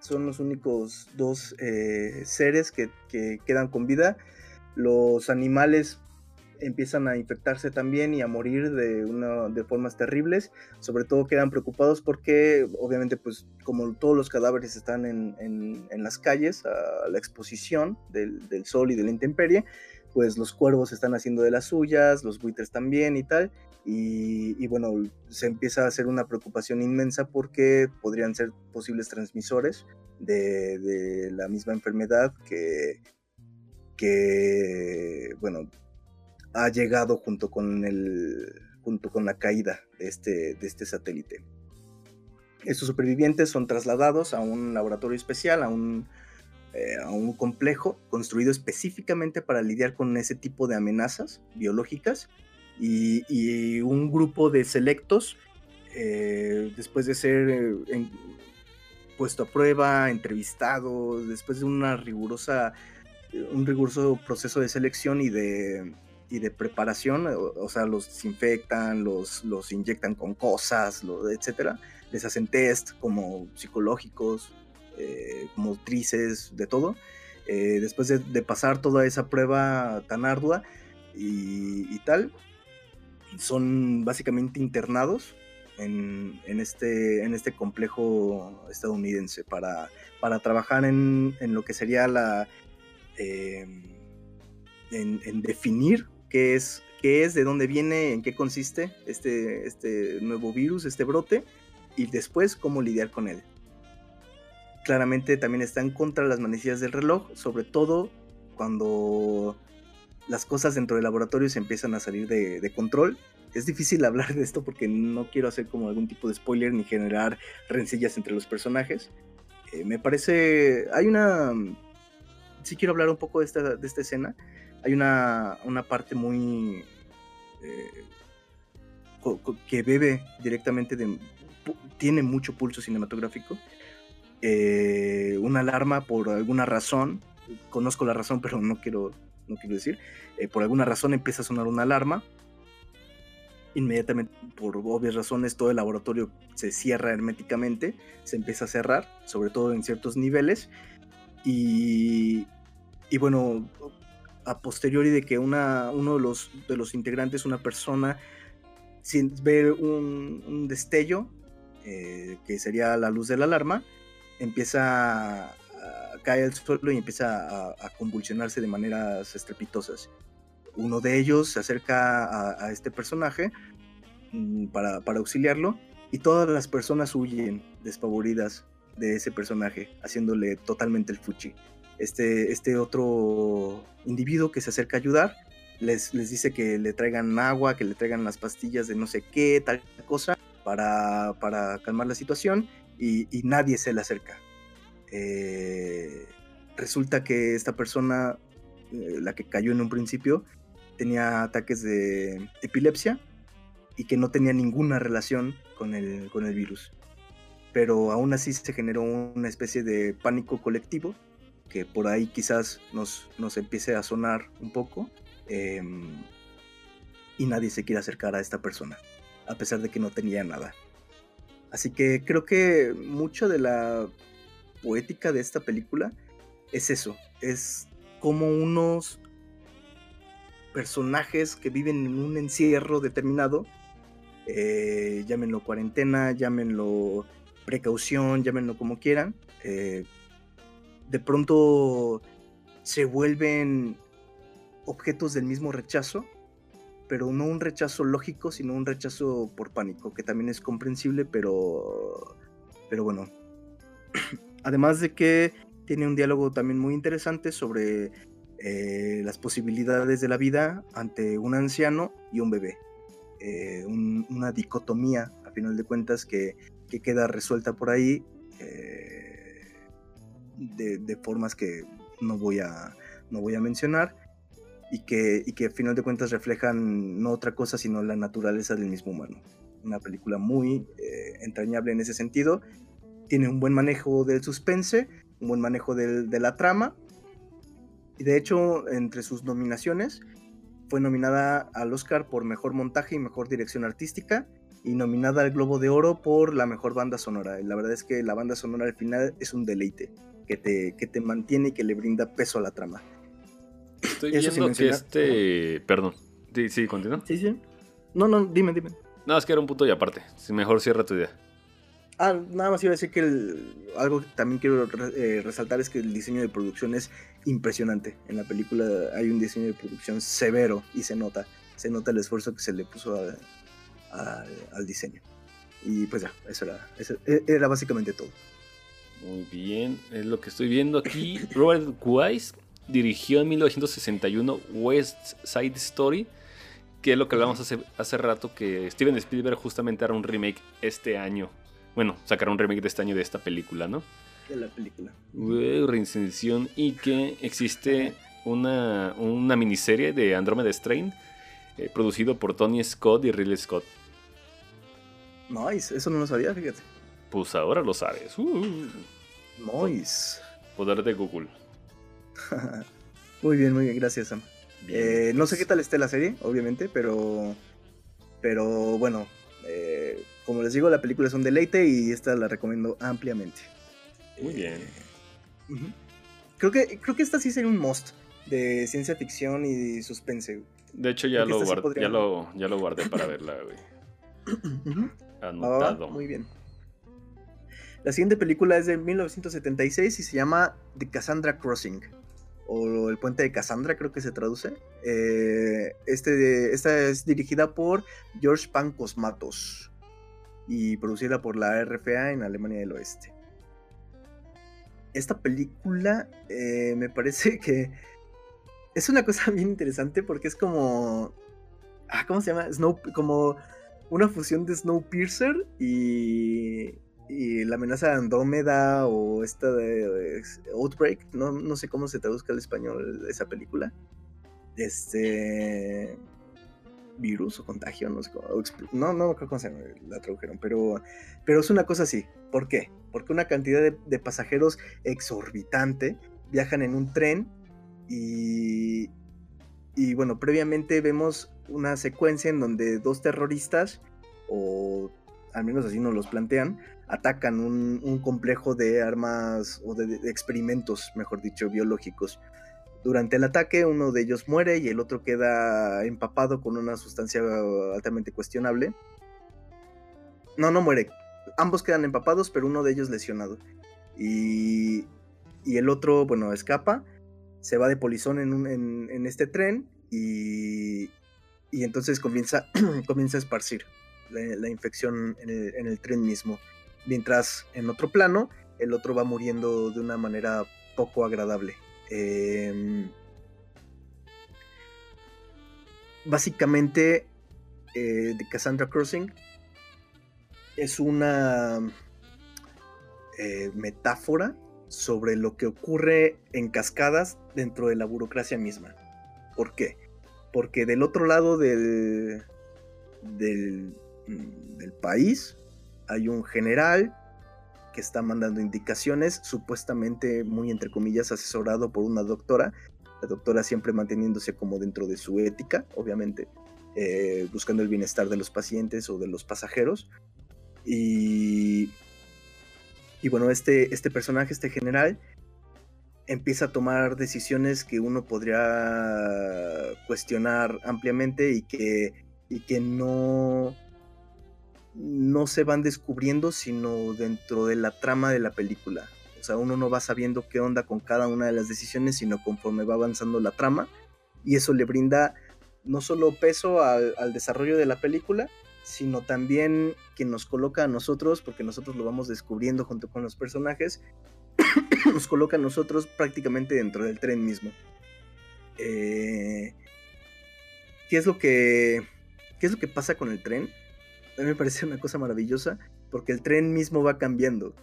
Son los únicos dos eh, seres que, que, quedan con vida. Los animales empiezan a infectarse también y a morir de, una, de formas terribles. Sobre todo quedan preocupados porque obviamente pues como todos los cadáveres están en, en, las calles a la exposición del, del, sol y de la intemperie, pues los cuervos están haciendo de las suyas, los buitres también y tal. Y, bueno, se empieza a hacer una preocupación inmensa porque podrían ser posibles transmisores de, de la misma enfermedad que, que, bueno, ha llegado junto con, el, junto con la caída de este, de este satélite. Estos supervivientes son trasladados a un laboratorio especial, a un, eh, a un complejo construido específicamente para lidiar con ese tipo de amenazas biológicas y, un grupo de selectos, eh, después de ser eh, puesto a prueba, entrevistado, después de una rigurosa, un riguroso proceso de selección y de, y de preparación, o, sea, los desinfectan, los, los inyectan con cosas, etcétera, les hacen test como psicológicos, eh, motrices, de todo. Eh, después de, pasar toda esa prueba tan ardua y, tal, son básicamente internados en, este, en este complejo estadounidense para, para trabajar en, lo que sería la... Eh, en, definir qué es, qué es, de dónde viene, en qué consiste este, este nuevo virus, este brote, y después cómo lidiar con él. Claramente también están contra las manecillas del reloj, sobre todo cuando las cosas dentro del laboratorio se empiezan a salir de, control. Es difícil [LAUGHS] hablar de esto porque no quiero hacer como algún tipo de spoiler ni generar rencillas entre los personajes. Eh, me parece... Hay una... Sí quiero hablar un poco de esta, de esta escena hay una, parte muy... Eh, que bebe directamente de... tiene mucho pulso cinematográfico. Eh, una alarma por alguna razón, conozco la razón pero no quiero, no quiero decir, eh, por alguna razón empieza a sonar una alarma. Inmediatamente, por obvias razones, todo el laboratorio se cierra herméticamente, se empieza a cerrar, sobre todo en ciertos niveles. Y, y bueno, a posteriori de que una, uno de los, de los integrantes, una persona, ve un, destello, eh, que sería la luz de la alarma, empieza a, caer al suelo y empieza a, convulsionarse de maneras estrepitosas. Uno de ellos se acerca a, este personaje mm, para, para auxiliarlo y todas las personas huyen despavoridas de ese personaje, haciéndole totalmente el fuchi este, este otro individuo que se acerca a ayudar, les, les dice que le traigan agua, que le traigan las pastillas de no sé qué, tal cosa, para, para calmar la situación y, nadie se le acerca. Eh, resulta que esta persona, eh, la que cayó en un principio, tenía ataques de epilepsia y que no tenía ninguna relación con el, con el virus. Pero aún así se generó una especie de pánico colectivo que por ahí quizás nos, nos empiece a sonar un poco em, y nadie se quiere acercar a esta persona, a pesar de que no tenía nada. Así que creo que mucho de la poética de esta película es eso, es como unos personajes que viven en un encierro determinado, eh, llámenlo cuarentena, llámenlo precaución, llámenlo como quieran, eh, de pronto se vuelven objetos del mismo rechazo, pero no un rechazo lógico, sino un rechazo por pánico, que también es comprensible, pero, pero bueno. [CLEARS THROAT] Además de que tiene un diálogo también muy interesante sobre eh, las posibilidades de la vida ante un anciano y un bebé. Eh, una dicotomía, a final de cuentas, que, queda resuelta por ahí. Eh, de, formas que no voy a, no voy a mencionar y que, y que a final de cuentas reflejan no otra cosa sino la naturaleza del mismo humano. Una película muy eh, entrañable en ese sentido. Tiene un buen manejo del suspense, un buen manejo de la trama. Y de hecho, entre sus nominaciones, fue nominada al Oscar por Mejor Montaje y Mejor Dirección Artística y nominada al Globo de Oro por la Mejor Banda Sonora. la verdad es que la banda sonora al final es un deleite que te, que te mantiene y que le brinda peso a la trama. Estoy viendo que este... Perdón. Sí, sí, continúa. Sí, sí. No, no, dime, dime. No, es que era un punto y aparte. Si mejor cierra tu idea. Ah, nada más iba a decir que algo que también quiero eh, resaltar es que el diseño de producción es impresionante. En la película hay un diseño de producción severo y se nota. Se nota el esfuerzo que se le puso al diseño. Y pues ya, eso era, eso e, era básicamente todo. Muy bien, es lo que estoy viendo aquí. [LAUGHS] Robert Wise dirigió en 1961 West Side Story, que es lo que hablamos hace, hace rato, que Steven Spielberg justamente hará un remake este año. Bueno, sacará un remake de este año de esta película, ¿no? De la película. reincensión y que existe una, una miniserie de Andromeda Strain eh, producido por Tony Scott y Ridley Scott. Nice, eso no lo sabía, fíjate. Pues ahora lo sabes. Uh. Nice. Poder de Google. [LAUGHS] muy bien, muy bien, gracias, Sam. Eh, no sé qué tal esté la serie, obviamente, pero. Pero bueno, eh, como les digo, la película es un deleite y esta la recomiendo ampliamente. Muy bien. creo, que, creo que esta sí sería un must de ciencia ficción y suspense. De hecho, ya, lo, ya, lo, ya [LAUGHS] lo guardé para verla, güey. Anotado. muy bien. La siguiente película es de 1976 y se llama The Cassandra Crossing o El Puente de Cassandra, creo que se traduce. Eh, este, esta es dirigida por George Pancosmatos y producida por la RFA en Alemania del Oeste. Esta película eh, me parece [LAUGHS] que es una cosa bien interesante porque es como. Ah, ¿Cómo se llama? Snow, como una fusión de Snowpiercer y y la amenaza de Andrómeda o esta de, Outbreak, no, no, sé cómo se traduzca al español esa película. Este virus o contagio, no sé cómo, no, no creo se la tradujeron, pero, pero es una cosa así. ¿Por qué? Porque una cantidad de, de pasajeros exorbitante viajan en un tren y, y bueno, previamente vemos una secuencia en donde dos terroristas, o al menos así nos los plantean, atacan un, complejo de armas o de, experimentos, mejor dicho, biológicos. Durante el ataque uno de ellos muere y el otro queda empapado con una sustancia altamente cuestionable. No, no muere. Ambos quedan empapados, pero uno de ellos lesionado. Y, y el otro, bueno, escapa. Se va de polizón en, en, este tren y, y entonces comienza, [CLEARS THROAT] comienza a esparcir la, infección en el, en el tren mismo mientras en otro plano el otro va muriendo de una manera poco agradable. Em, básicamente, eh, The Cassandra Crossing es una eh, metáfora sobre lo que ocurre en cascadas dentro de la burocracia misma. ¿Por qué? Porque del otro lado del, del, del país hay un general que está mandando indicaciones, supuestamente muy entre comillas asesorado por una doctora, la doctora siempre manteniéndose como dentro de su ética, obviamente, eh, buscando el bienestar de los pacientes o de los pasajeros. Y, y bueno, este, este personaje, este general, empieza a tomar decisiones que uno podría cuestionar ampliamente y que, y que no no se van descubriendo, sino dentro de la trama de la película. O sea, uno no va sabiendo qué onda con cada una de las decisiones, sino conforme va avanzando la trama. Y eso le brinda no solo peso al, desarrollo de la película, sino también que nos coloca a nosotros, porque nosotros lo vamos descubriendo junto con los personajes, [COUGHS] nos coloca a nosotros prácticamente dentro del tren mismo. Eh, ¿Qué es lo que qué es lo que pasa con el tren? A mí me parece una cosa maravillosa porque el tren mismo va cambiando.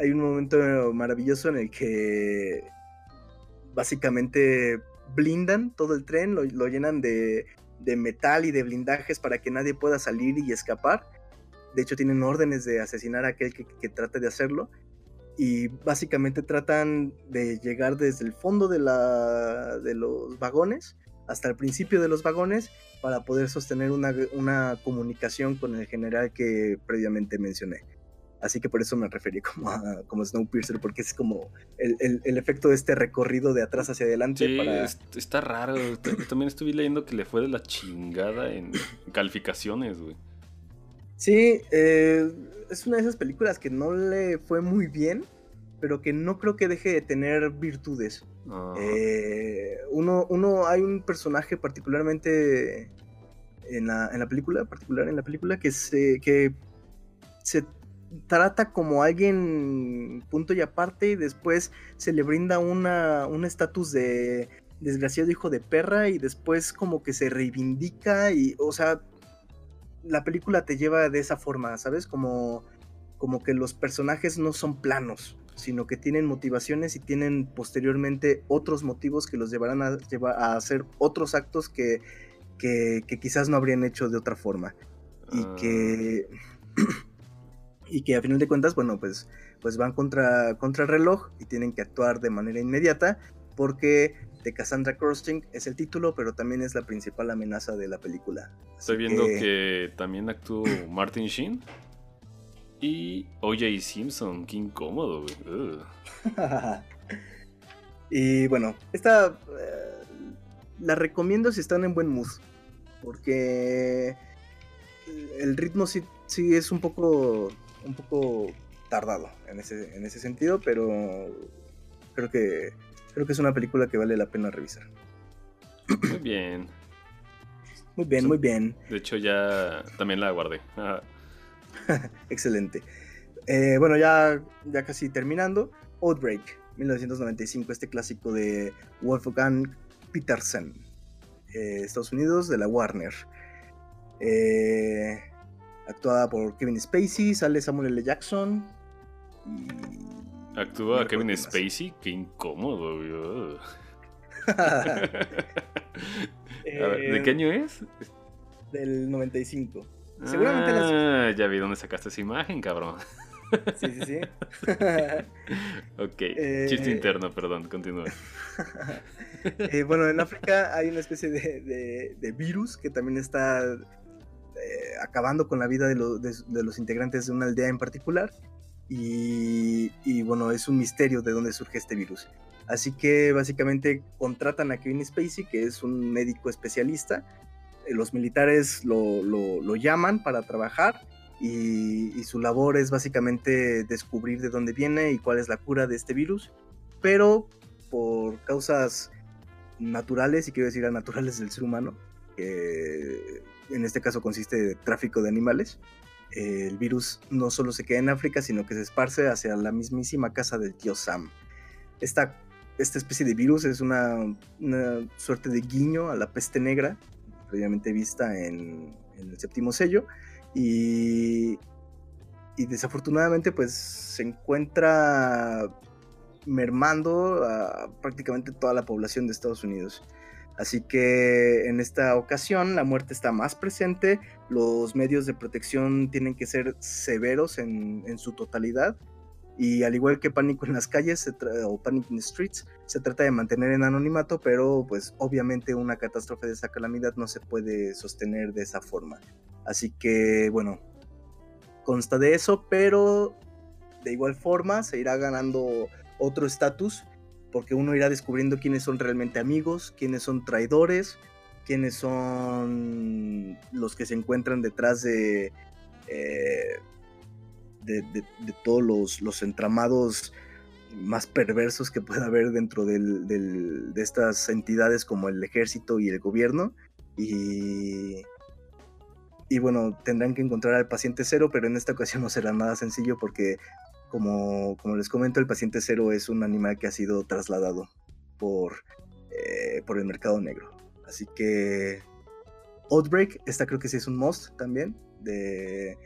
Hay un momento maravilloso en el que básicamente blindan todo el tren, lo, llenan de, metal y de blindajes para que nadie pueda salir y escapar. De hecho, tienen órdenes de asesinar a aquel que, que trate de hacerlo. Y básicamente tratan de llegar desde el fondo de, la, de los vagones hasta el principio de los vagones para poder sostener una, una comunicación con el general que previamente mencioné. Así que por eso me referí como a como Snowpiercer, porque es como el, el, efecto de este recorrido de atrás hacia adelante. Sí, está raro. También estuve leyendo que le fue de la chingada en calificaciones, güey. Sí, eh, es una de esas películas que no le fue muy bien, pero que no creo que deje de tener virtudes. Eh, uno, uno, hay un personaje particularmente en la, en la película, particular en la película, que se, que se trata como alguien punto y aparte y después se le brinda una, un estatus de desgraciado hijo de perra y después como que se reivindica y, o sea, la película te lleva de esa forma, ¿sabes? Como, como que los personajes no son planos, sino que tienen motivaciones y tienen posteriormente otros motivos que los llevarán a, a hacer otros actos que, que, quizás no habrían hecho de otra forma. Y que... Ah. y que a final de cuentas, bueno, pues, pues van contra, contra el reloj y tienen que actuar de manera inmediata porque de Cassandra Crossing es el título, pero también es la principal amenaza de la película. Estoy viendo que... también actuó Martin Sheen y O.J. Simpson, qué incómodo, güey. [LAUGHS] y bueno, esta eh, la recomiendo si están en buen mood, porque el ritmo sí, sí es un poco un poco tardado en ese, en ese sentido, pero creo que, creo que es una película que vale la pena revisar. Muy bien. Muy bien, muy bien. De hecho, ya también la guardé. [LAUGHS] Excelente. Eh, bueno, ya, ya casi terminando. Outbreak, 1995, este clásico de Wolfgang Petersen, eh, Estados Unidos, de la Warner. Eh, actuada por Kevin Spacey, sale Samuel L. Jackson. Actúa Kevin Spacey, qué incómodo. [LAUGHS] [LAUGHS] ¿De qué año es? Del 95. Seguramente ah, ya vi dónde sacaste esa imagen, cabrón. Sí, sí, sí. [LAUGHS] ok, eh, chiste interno, perdón, continúa. [LAUGHS] Eh, bueno, en África hay una especie de virus que también está eh, acabando con la vida de, los integrantes de una aldea en particular. Y, bueno, es un misterio de dónde surge este virus. Así que básicamente contratan a Kevin Spacey, que es un médico especialista. Eh, los militares lo, llaman para trabajar y, su labor es básicamente descubrir de dónde viene y cuál es la cura de este virus. Pero por causas naturales, y quiero decir a naturales del ser humano, que en este caso consiste de tráfico de animales. el virus no solo se queda en África, sino que se esparce hacia la mismísima casa del tío Sam. Esta, esta especie de virus es una, suerte de guiño a la peste negra, previamente vista en, el séptimo sello, y, desafortunadamente pues se encuentra mermando a prácticamente toda la población de Estados Unidos. Así que en esta ocasión la muerte está más presente, los medios de protección tienen que ser severos en, su totalidad y al igual que Pánico en las calles o Panic in the Streets, se trata de mantener en anonimato, pero pues obviamente una catástrofe de esa calamidad no se puede sostener de esa forma. Así que bueno, consta de eso, pero de igual forma se irá ganando otro estatus porque uno irá descubriendo quiénes son realmente amigos, quiénes son traidores, quiénes son los que se encuentran detrás de, eh, de, todos los, entramados más perversos que pueda haber dentro de estas entidades como el ejército y el gobierno. Y, y bueno, tendrán que encontrar al paciente cero, pero en esta ocasión no será nada sencillo porque como, como les comento, el paciente cero es un animal que ha sido trasladado por, eh, por el mercado negro. Así que Outbreak, esta creo que sí es un must también, de,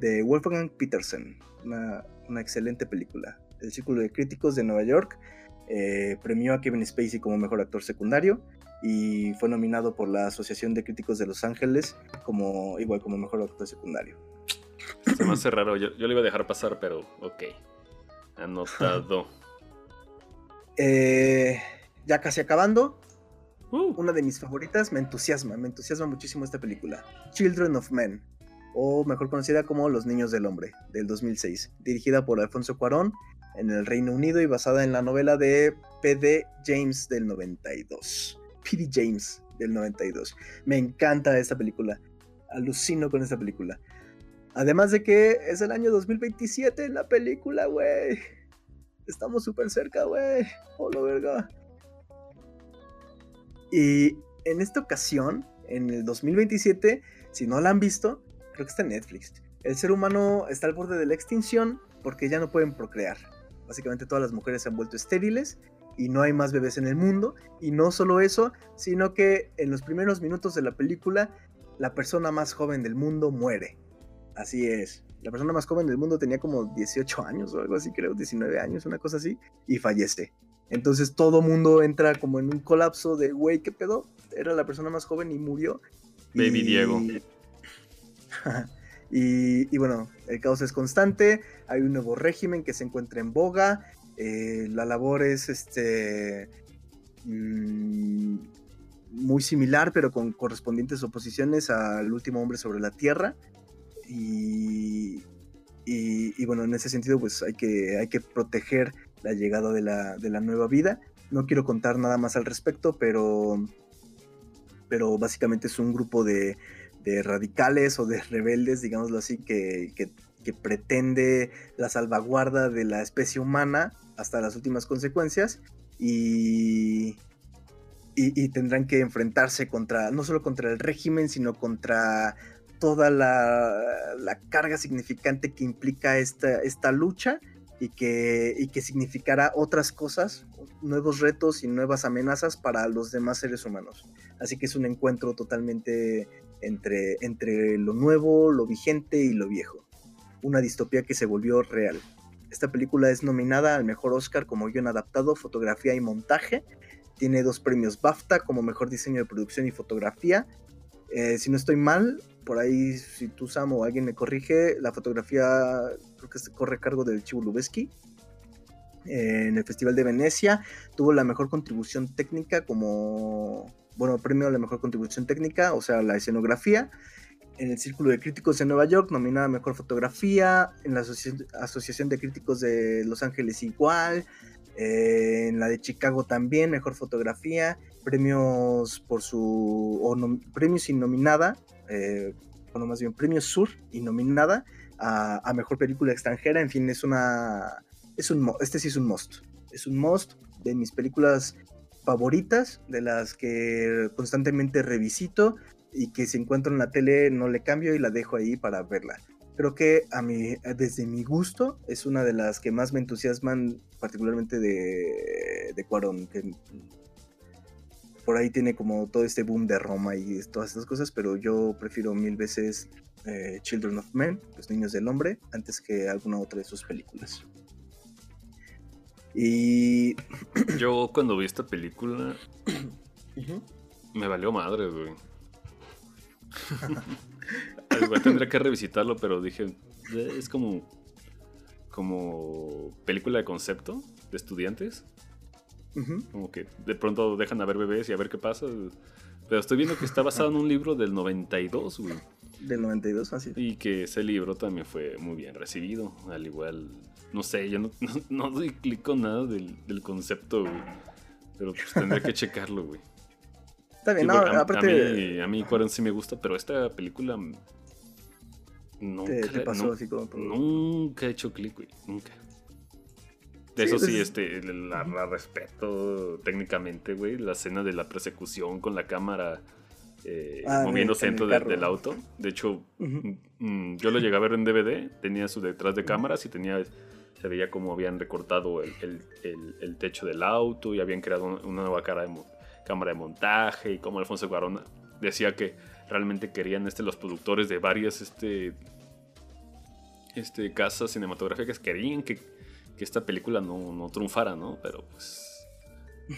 de Wolfgang Petersen, una, una, excelente película. El Círculo de Críticos de Nueva York eh, premió a Kevin Spacey como mejor actor secundario y fue nominado por la Asociación de Críticos de Los Ángeles como igual como mejor actor secundario. Se me hace raro. Yo, yo lo iba a dejar pasar, pero ok. Anotado. [LAUGHS] Eh, ya casi acabando. Uh. Una de mis favoritas, me entusiasma, me entusiasma muchísimo esta película. Children of Men, o mejor conocida como Los Niños del Hombre, del 2006, dirigida por Alfonso Cuarón en el Reino Unido y basada en la novela de P.D. James del 92. P.D. James del 92. Me encanta esta película. Alucino con esta película. Además de que es el año 2027 en la película, güey. Estamos súper cerca, güey. Hola, verga. Y en esta ocasión, en el 2027, si no la han visto, creo que está en Netflix. El ser humano está al borde de la extinción porque ya no pueden procrear. Básicamente todas las mujeres se han vuelto estériles y no hay más bebés en el mundo. Y no solo eso, sino que en los primeros minutos de la película, la persona más joven del mundo muere. Así es. La persona más joven del mundo tenía como 18 años o algo así, creo, 19 años, una cosa así, y fallece. Entonces todo mundo entra como en un colapso de, güey, ¿qué pedo? Era la persona más joven y murió. Baby Diego. [LAUGHS] y, bueno, el caos es constante, hay un nuevo régimen que se encuentra en boga, eh, la labor es este mm, muy similar, pero con correspondientes oposiciones al último hombre sobre la Tierra. Y, y, bueno, en ese sentido, pues hay que, hay que proteger la llegada de la, de la nueva vida. No quiero contar nada más al respecto, pero, pero básicamente es un grupo de, de radicales o de [LAUGHS] rebeldes, digámoslo así, que, que, pretende la salvaguarda de la especie humana hasta las últimas consecuencias y, y, tendrán que enfrentarse contra, no solo contra el régimen, sino contra toda la, la carga significante que implica esta, esta lucha y que, y que significará otras cosas, nuevos retos y nuevas amenazas para los demás seres humanos. Así que es un encuentro totalmente entre, entre lo nuevo, lo vigente y lo viejo. Una distopía que se volvió real. Esta película es nominada al mejor Oscar como guion adaptado, fotografía y montaje. Tiene dos premios BAFTA como mejor diseño de producción y fotografía. Eh, si no estoy mal, por ahí, si tú, Sam, o alguien me corrige, la fotografía creo que se corre a cargo del Chivo Lubeski. en el Festival de Venecia tuvo la mejor contribución técnica como, bueno, premio a la mejor contribución técnica, o sea, la escenografía. En el Círculo de Críticos de Nueva York, nominada a Mejor Fotografía. En la Asociación de Críticos de Los Ángeles igual. Eh, en la de Chicago también, Mejor Fotografía. Premios por su... premios sin nominada eh, bueno, más bien Premio Sur y nominada a, Mejor Película Extranjera. En fin, es una... Es un, este sí es un must. Es un must de mis películas favoritas, de las que constantemente revisito y que si encuentro en la tele no le cambio y la dejo ahí para verla. Creo que a mí, desde mi gusto, es una de las que más me entusiasman, particularmente de, de Cuarón, que por ahí tiene como todo este boom de Roma y todas estas cosas, pero yo prefiero mil veces eh, Children of Men, Los Niños del Hombre, antes que alguna otra de sus películas. Y. Yo cuando vi esta película. Me valió madre, güey. [LAUGHS] Igual tendría que revisitarlo, pero dije. Eh, es como. Como película de concepto de estudiantes. Como que de pronto dejan a ver bebés y a ver qué pasa. Pero estoy viendo que está basado en un libro del 92, güey. Del 92, así. Y que ese libro también fue muy bien recibido. Al igual, no sé, yo [LAUGHS] no, no, doy clic con nada del, del concepto, güey. Pero pues tendré que checarlo, güey. Está bien, no, a, aparte. A mí, a mí sí me gusta, pero esta película. Nunca, te, pasó así como Nunca he hecho clic, güey. Nunca. De eso sí, este, la, respeto técnicamente, güey. La escena de la persecución con la cámara eh, ah, moviéndose dentro del auto. De hecho, mm, mm, yo lo llegué a ver en DVD. Tenía su detrás de cámaras y tenía se veía como habían recortado el, techo del auto y habían creado una nueva cara de, cámara de montaje y como Alfonso Cuarón decía que realmente querían este, los productores de varias este, este, casas cinematográficas querían que que esta película no, no triunfara, ¿no? Pero pues... [LAUGHS]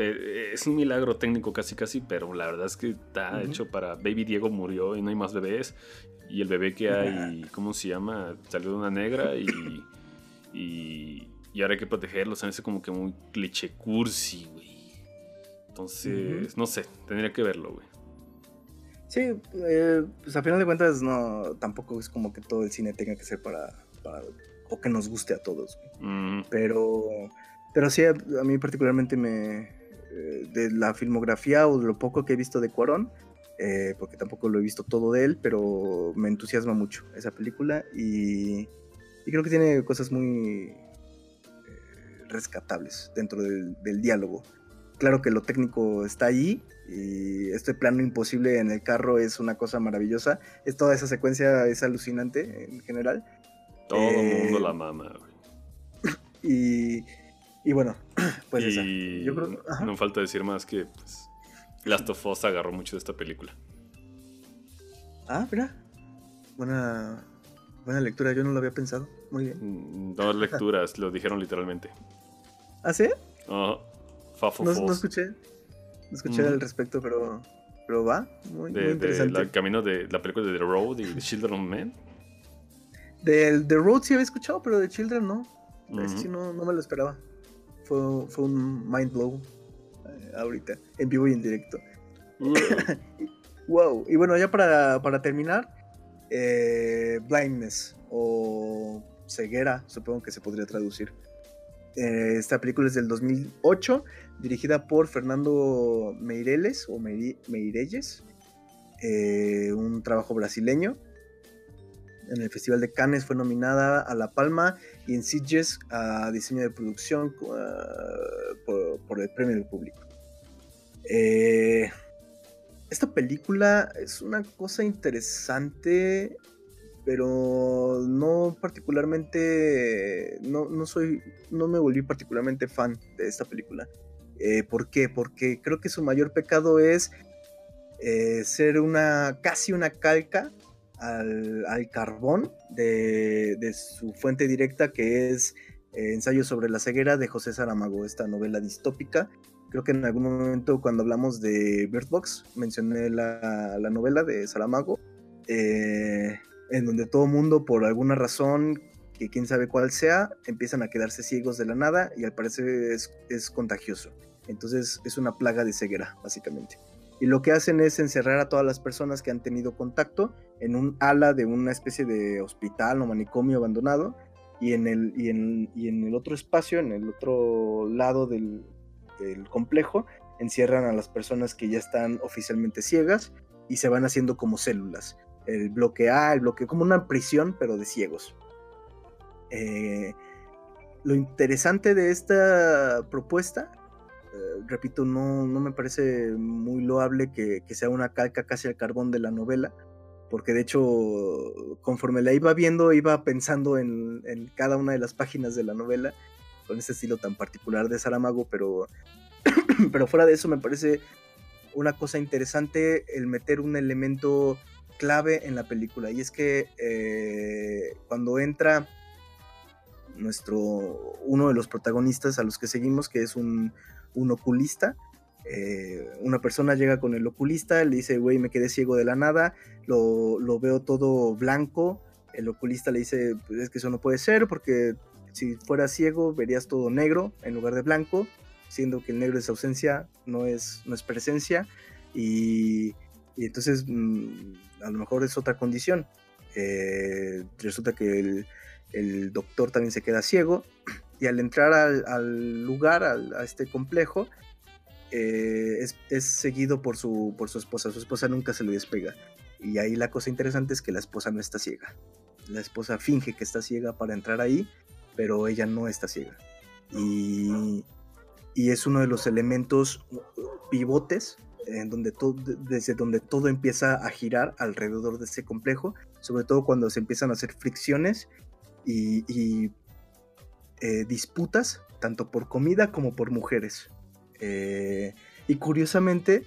Eh, es un milagro técnico casi casi, pero la verdad es que está hecho para Baby Diego murió y no hay más bebés. Y el bebé que hay, ¿cómo se llama? Salió de una negra y, [COUGHS] y, y ahora hay que protegerlo. O sea, es como que muy cliché cursi, güey. Entonces, no sé, tendría que verlo, güey. Sí, eh, pues a final de cuentas no, tampoco es como que todo el cine tenga que ser para, o que nos guste a todos. Pero, pero sí, a, mí particularmente me, eh, de la filmografía o de lo poco que he visto de Cuarón, eh, porque tampoco lo he visto todo de él, pero me entusiasma mucho esa película y, y creo que tiene cosas muy rescatables dentro del, del diálogo. Claro que lo técnico está ahí, y este plano imposible en el carro es una cosa maravillosa. Es toda esa secuencia es alucinante en general. Todo el mundo eh, la mama, [LAUGHS] Y, y bueno, [CLEARS THROAT] pues esa. Yo creo, no falta decir más que pues, Last of Us agarró mucho de esta película. Ah, mira. Buena, buena lectura, yo no lo había pensado. Muy bien. Mm, dos [LAUGHS] lecturas, lo dijeron literalmente. ¿Ah, sí? no, no escuché escuché al respecto, pero, pero va, muy, interesante. el camino de la película de The Road y The Children of Men. Del The Road sí había escuchado, pero de Children no. sí no, no me lo esperaba. Fue, fue un mind blow eh, ahorita, en vivo y en directo. [COUGHS] wow. Y bueno, ya para, para terminar, eh, blindness o ceguera, supongo que se podría traducir. Eh, esta película es del 2008, dirigida por Fernando Meireles o Meirelles, eh, un trabajo brasileño. En el Festival de Cannes fue nominada a La Palma y en Sitges a diseño de producción uh, por, el premio del público. Eh, esta película es una cosa interesante pero no particularmente, no, no soy, no me volví particularmente fan de esta película. Eh, ¿Por qué? Porque creo que su mayor pecado es eh, ser una, casi una calca al, carbón de, su fuente directa que es eh, Ensayo sobre la ceguera de José Saramago, esta novela distópica. Creo que en algún momento cuando hablamos de Bird Box mencioné la, la novela de Saramago. Eh, en donde todo mundo, por alguna razón, que quién sabe cuál sea, empiezan a quedarse ciegos de la nada y al parecer es, contagioso. Entonces es una plaga de ceguera, básicamente. Y lo que hacen es encerrar a todas las personas que han tenido contacto en un ala de una especie de hospital o manicomio abandonado y en el, y en, el otro espacio, en el otro lado del complejo, encierran a las personas que ya están oficialmente ciegas y se van haciendo como células el bloque el bloque, como una prisión, pero de ciegos. Eh, lo interesante de esta propuesta, eh, repito, no, no, me parece muy loable que, sea una calca casi al carbón de la novela, porque de hecho, conforme la iba viendo, iba pensando en, en cada una de las páginas de la novela, con ese estilo tan particular de Saramago, pero, [CLEARS THROAT] pero fuera de eso me parece una cosa interesante el meter un elemento clave en la película y es que eh, cuando entra nuestro uno de los protagonistas a los que seguimos que es un, oculista eh, una persona llega con el oculista le dice güey me quedé ciego de la nada lo, veo todo blanco el oculista le dice pues es que eso no puede ser porque si fuera ciego verías todo negro en lugar de blanco siendo que el negro es ausencia no es no es presencia y, y entonces mm, a lo mejor es otra condición. Eh, resulta que el, doctor también se queda ciego y al entrar al, lugar, a este complejo, eh, es, seguido por su, por su esposa. Su esposa nunca se le despega. Y ahí la cosa interesante es que la esposa no está ciega. La esposa finge que está ciega para entrar ahí, pero ella no está ciega. Y, y es uno de los elementos pivotes en donde todo, desde donde todo empieza a girar alrededor de ese complejo, sobre todo cuando se empiezan a hacer fricciones y, eh, disputas, tanto por comida como por mujeres. Eh, y curiosamente,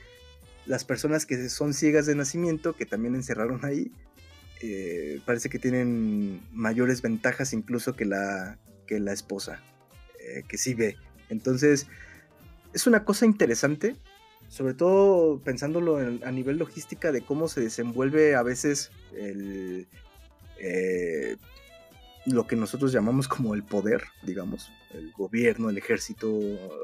las personas que son ciegas de nacimiento, que también encerraron ahí, eh, parece que tienen mayores ventajas incluso que la, que la esposa, que sí ve. Entonces, es una cosa interesante sobre todo pensándolo a nivel logística de cómo se desenvuelve a veces el, eh, lo que nosotros llamamos como el poder, digamos, el gobierno, el ejército,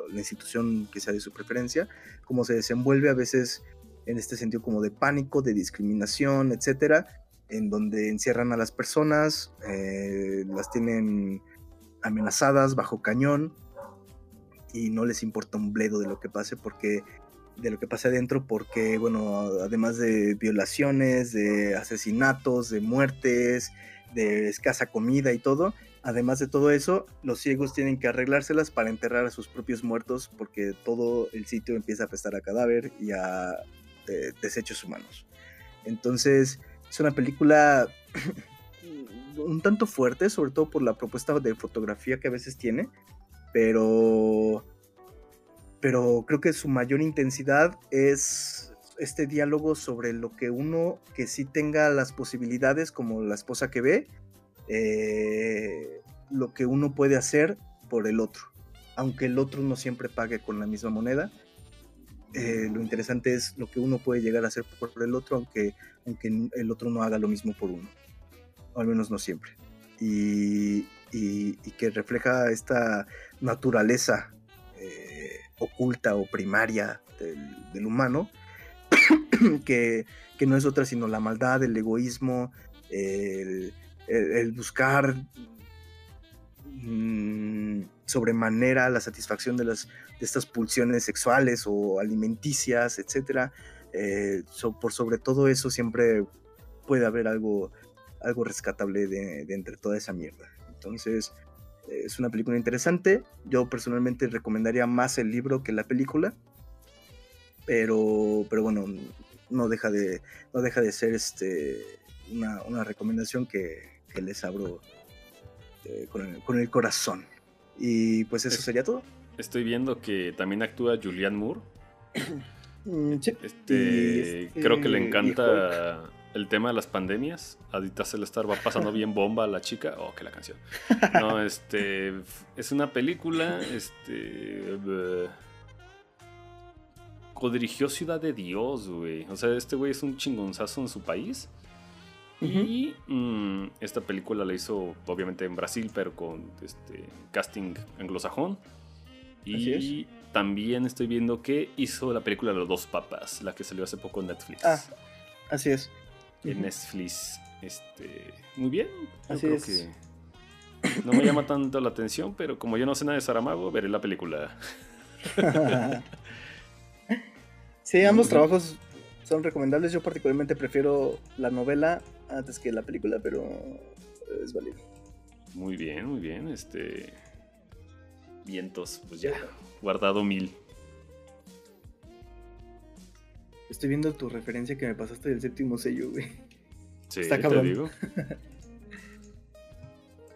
la institución que sea de su preferencia, cómo se desenvuelve a veces en este sentido como de pánico, de discriminación, etcétera, en donde encierran a las personas, eh, las tienen amenazadas bajo cañón y no les importa un bledo de lo que pase porque de lo que pase adentro porque bueno además de violaciones de asesinatos de muertes de escasa comida y todo además de todo eso los ciegos tienen que arreglárselas para enterrar a sus propios muertos porque todo el sitio empieza a prestar a cadáver y a eh, desechos humanos. Entonces es una película [CLEARS THROAT] un tanto fuerte, sobre todo por la propuesta de fotografía que a veces tiene, pero, pero creo que su mayor intensidad es este diálogo sobre lo que uno que sí tenga las posibilidades, como la esposa que ve, eh, lo que uno puede hacer por el otro, aunque el otro no siempre pague con la misma moneda. Eh, lo interesante es lo que uno puede llegar a hacer por el otro, aunque, aunque el otro no haga lo mismo por uno o al menos no siempre. Y, que refleja esta naturaleza eh, oculta o primaria del, humano, [COUGHS] que, no es otra sino la maldad, el egoísmo, el, buscar mm, sobremanera la satisfacción de, las, de estas pulsiones sexuales o alimenticias, etc. Eh, por sobre todo eso siempre puede haber algo algo rescatable de, entre toda esa mierda. Entonces, es una película interesante. Yo personalmente recomendaría más el libro que la película. Pero, pero bueno, no deja de, no deja de ser este, una, recomendación que, les abro eh, con, el, corazón. Y pues eso sería todo. Estoy viendo que también actúa Julianne Moore. [CLEARS THROAT] Mm, este, creo que le encanta el tema de las pandemias. Adita Celestar va pasando bien bomba a la chica. Oh, que la canción. [LAUGHS] No, este. Es una película. Este. codirigió Ciudad de Dios, güey. O sea, este güey es un chingonzazo en su país. Y mm, esta película la hizo, obviamente, en Brasil, pero con este casting anglosajón. Y también estoy viendo que hizo la película Los Dos Papas, la que salió hace poco en Netflix. Ah, así es en Netflix. Este, muy bien. Yo creo que no me llama tanto la atención, pero como yo no sé nada de Saramago, veré la película. [LAUGHS] sí, ambos trabajos son recomendables. Yo particularmente prefiero la novela antes que la película, pero es válido. Muy bien, muy bien. Este. Vientos, pues ya. Guardado mil. Estoy viendo tu referencia que me pasaste del séptimo sello, güey. Sí, Está cabrón. Te digo. [LAUGHS]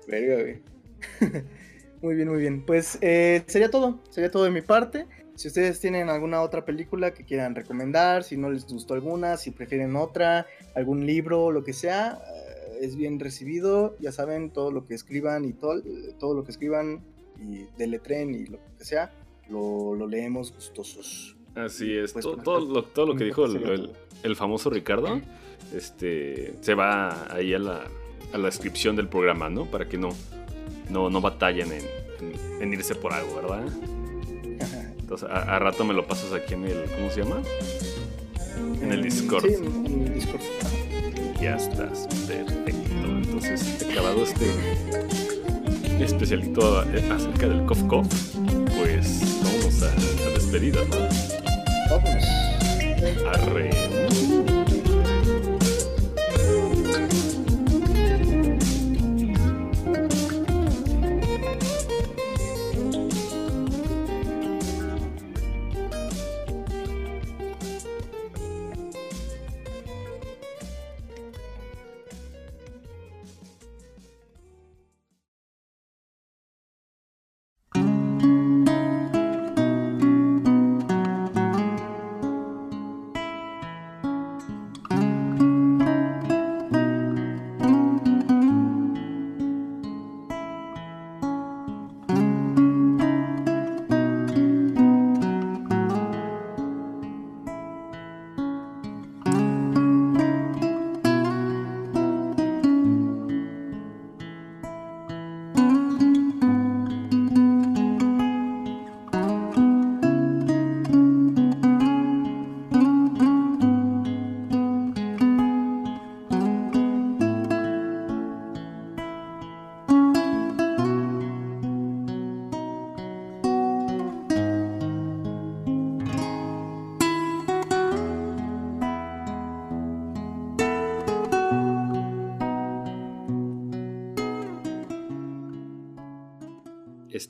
Verga, güey. [LAUGHS] muy bien, muy bien. Pues eh, sería todo. Sería todo de mi parte. Si ustedes tienen alguna otra película que quieran recomendar, si no les gustó alguna, si prefieren otra, algún libro, lo que sea, eh, es bien recibido. Ya saben, todo lo que escriban y todo, todo lo que escriban y deletren y lo que sea, lo, lo leemos gustosos. Así es, pues, todo, lo, todo, lo, que dijo el, famoso Ricardo este, se va ahí a la, a la descripción del programa, ¿no? Para que no, no, no batallen en, irse por algo, ¿verdad? Entonces, a, rato me lo pasas aquí en el, ¿cómo se llama? En el Discord. Sí, en el Discord. Ya estás, perfecto. Entonces, acabado este especialito acerca del Cof Cof, pues vamos a, a despedida, ¿no? Vamos. Arre.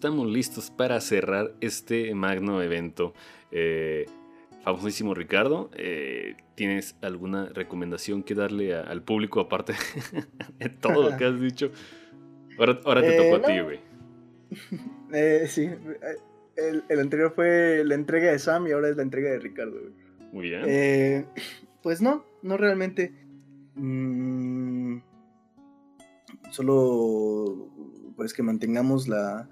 Estamos listos para cerrar este magno evento. Eh, famosísimo Ricardo, eh, ¿tienes alguna recomendación que darle al público aparte [LAUGHS] de todo lo que has dicho? Ahora, te tocó a ti, güey. [LAUGHS] sí, el, anterior fue la entrega de Sam y ahora es la entrega de Ricardo, güey. Muy bien. [CLEARS THROAT] pues no, no realmente. Mm, solo pues que mantengamos la,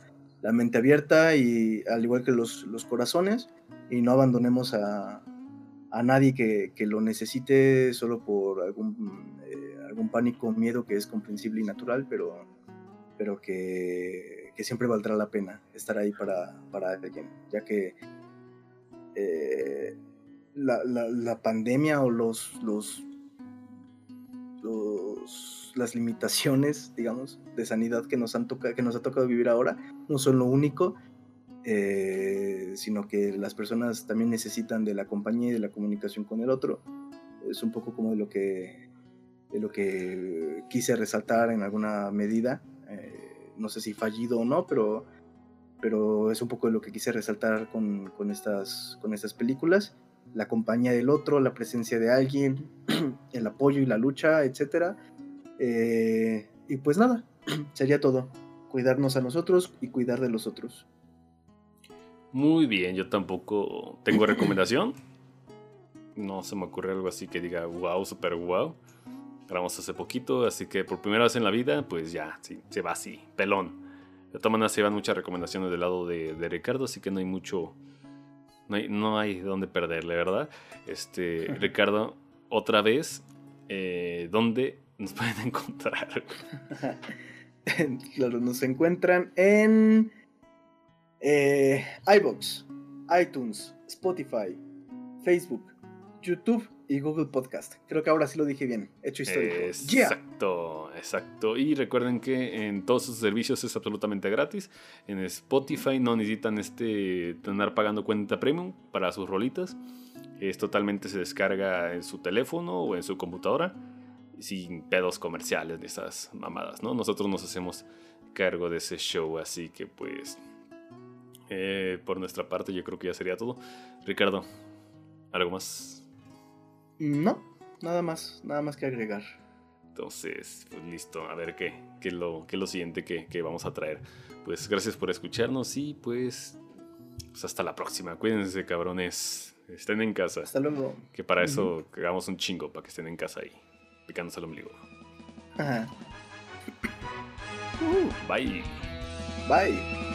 mente abierta y al igual que los, corazones y no abandonemos a, nadie que, lo necesite solo por algún, eh, algún pánico o miedo que es comprensible y natural, pero, pero que, siempre valdrá la pena estar ahí para, alguien, ya que eh, la, pandemia o los, los, los las limitaciones, digamos, de sanidad que nos, han tocado, que nos ha tocado vivir ahora no son lo único, eh, sino que las personas también necesitan de la compañía y de la comunicación con el otro. Es un poco como de lo que, de lo que quise resaltar en alguna medida. Eh, no sé si fallido o no, pero, pero es un poco de lo que quise resaltar con, con, estas, con estas películas. La compañía del otro, la presencia de alguien, [CLEARS THROAT] el apoyo y la lucha, etcétera eh, y pues nada, [CLEARS THROAT] sería todo. Cuidarnos a nosotros y cuidar de los otros. Muy bien, yo tampoco tengo [CLEARS THROAT] recomendación. No se me ocurre algo así que diga wow, super wow. Grabamos hace poquito, así que por primera vez en la vida, pues ya, sí, se va así, pelón. De todas maneras, se van muchas recomendaciones del lado de, Ricardo, así que no hay mucho. No hay, no hay dónde perderle, ¿verdad? Este, [LAUGHS] Ricardo, otra vez, eh, ¿dónde nos pueden [LAUGHS] encontrar? claro, nos encuentran en eh, iBox, iTunes, Spotify, Facebook, YouTube y Google Podcast. Creo que ahora sí lo dije bien. Hecho histórico. Exacto, exacto. Y recuerden que en todos sus servicios es absolutamente gratis. En Spotify no necesitan este tener pagando cuenta premium para sus rolitas. Es totalmente se descarga en su teléfono o en su computadora sin pedos comerciales de esas mamadas, ¿no? Nosotros nos hacemos cargo de ese show, así que pues eh, por nuestra parte yo creo que ya sería todo. Ricardo, ¿algo más? No, nada más, nada más que agregar. Entonces, pues listo, a ver qué, qué, lo, qué lo siguiente que, que, vamos a traer. Pues gracias por escucharnos y pues, pues hasta la próxima. Cuídense, cabrones. Estén en casa. Hasta luego. Que para eso hagamos un chingo, para que estén en casa ahí picándose el ombligo. Ajá. Uh, bye. Bye.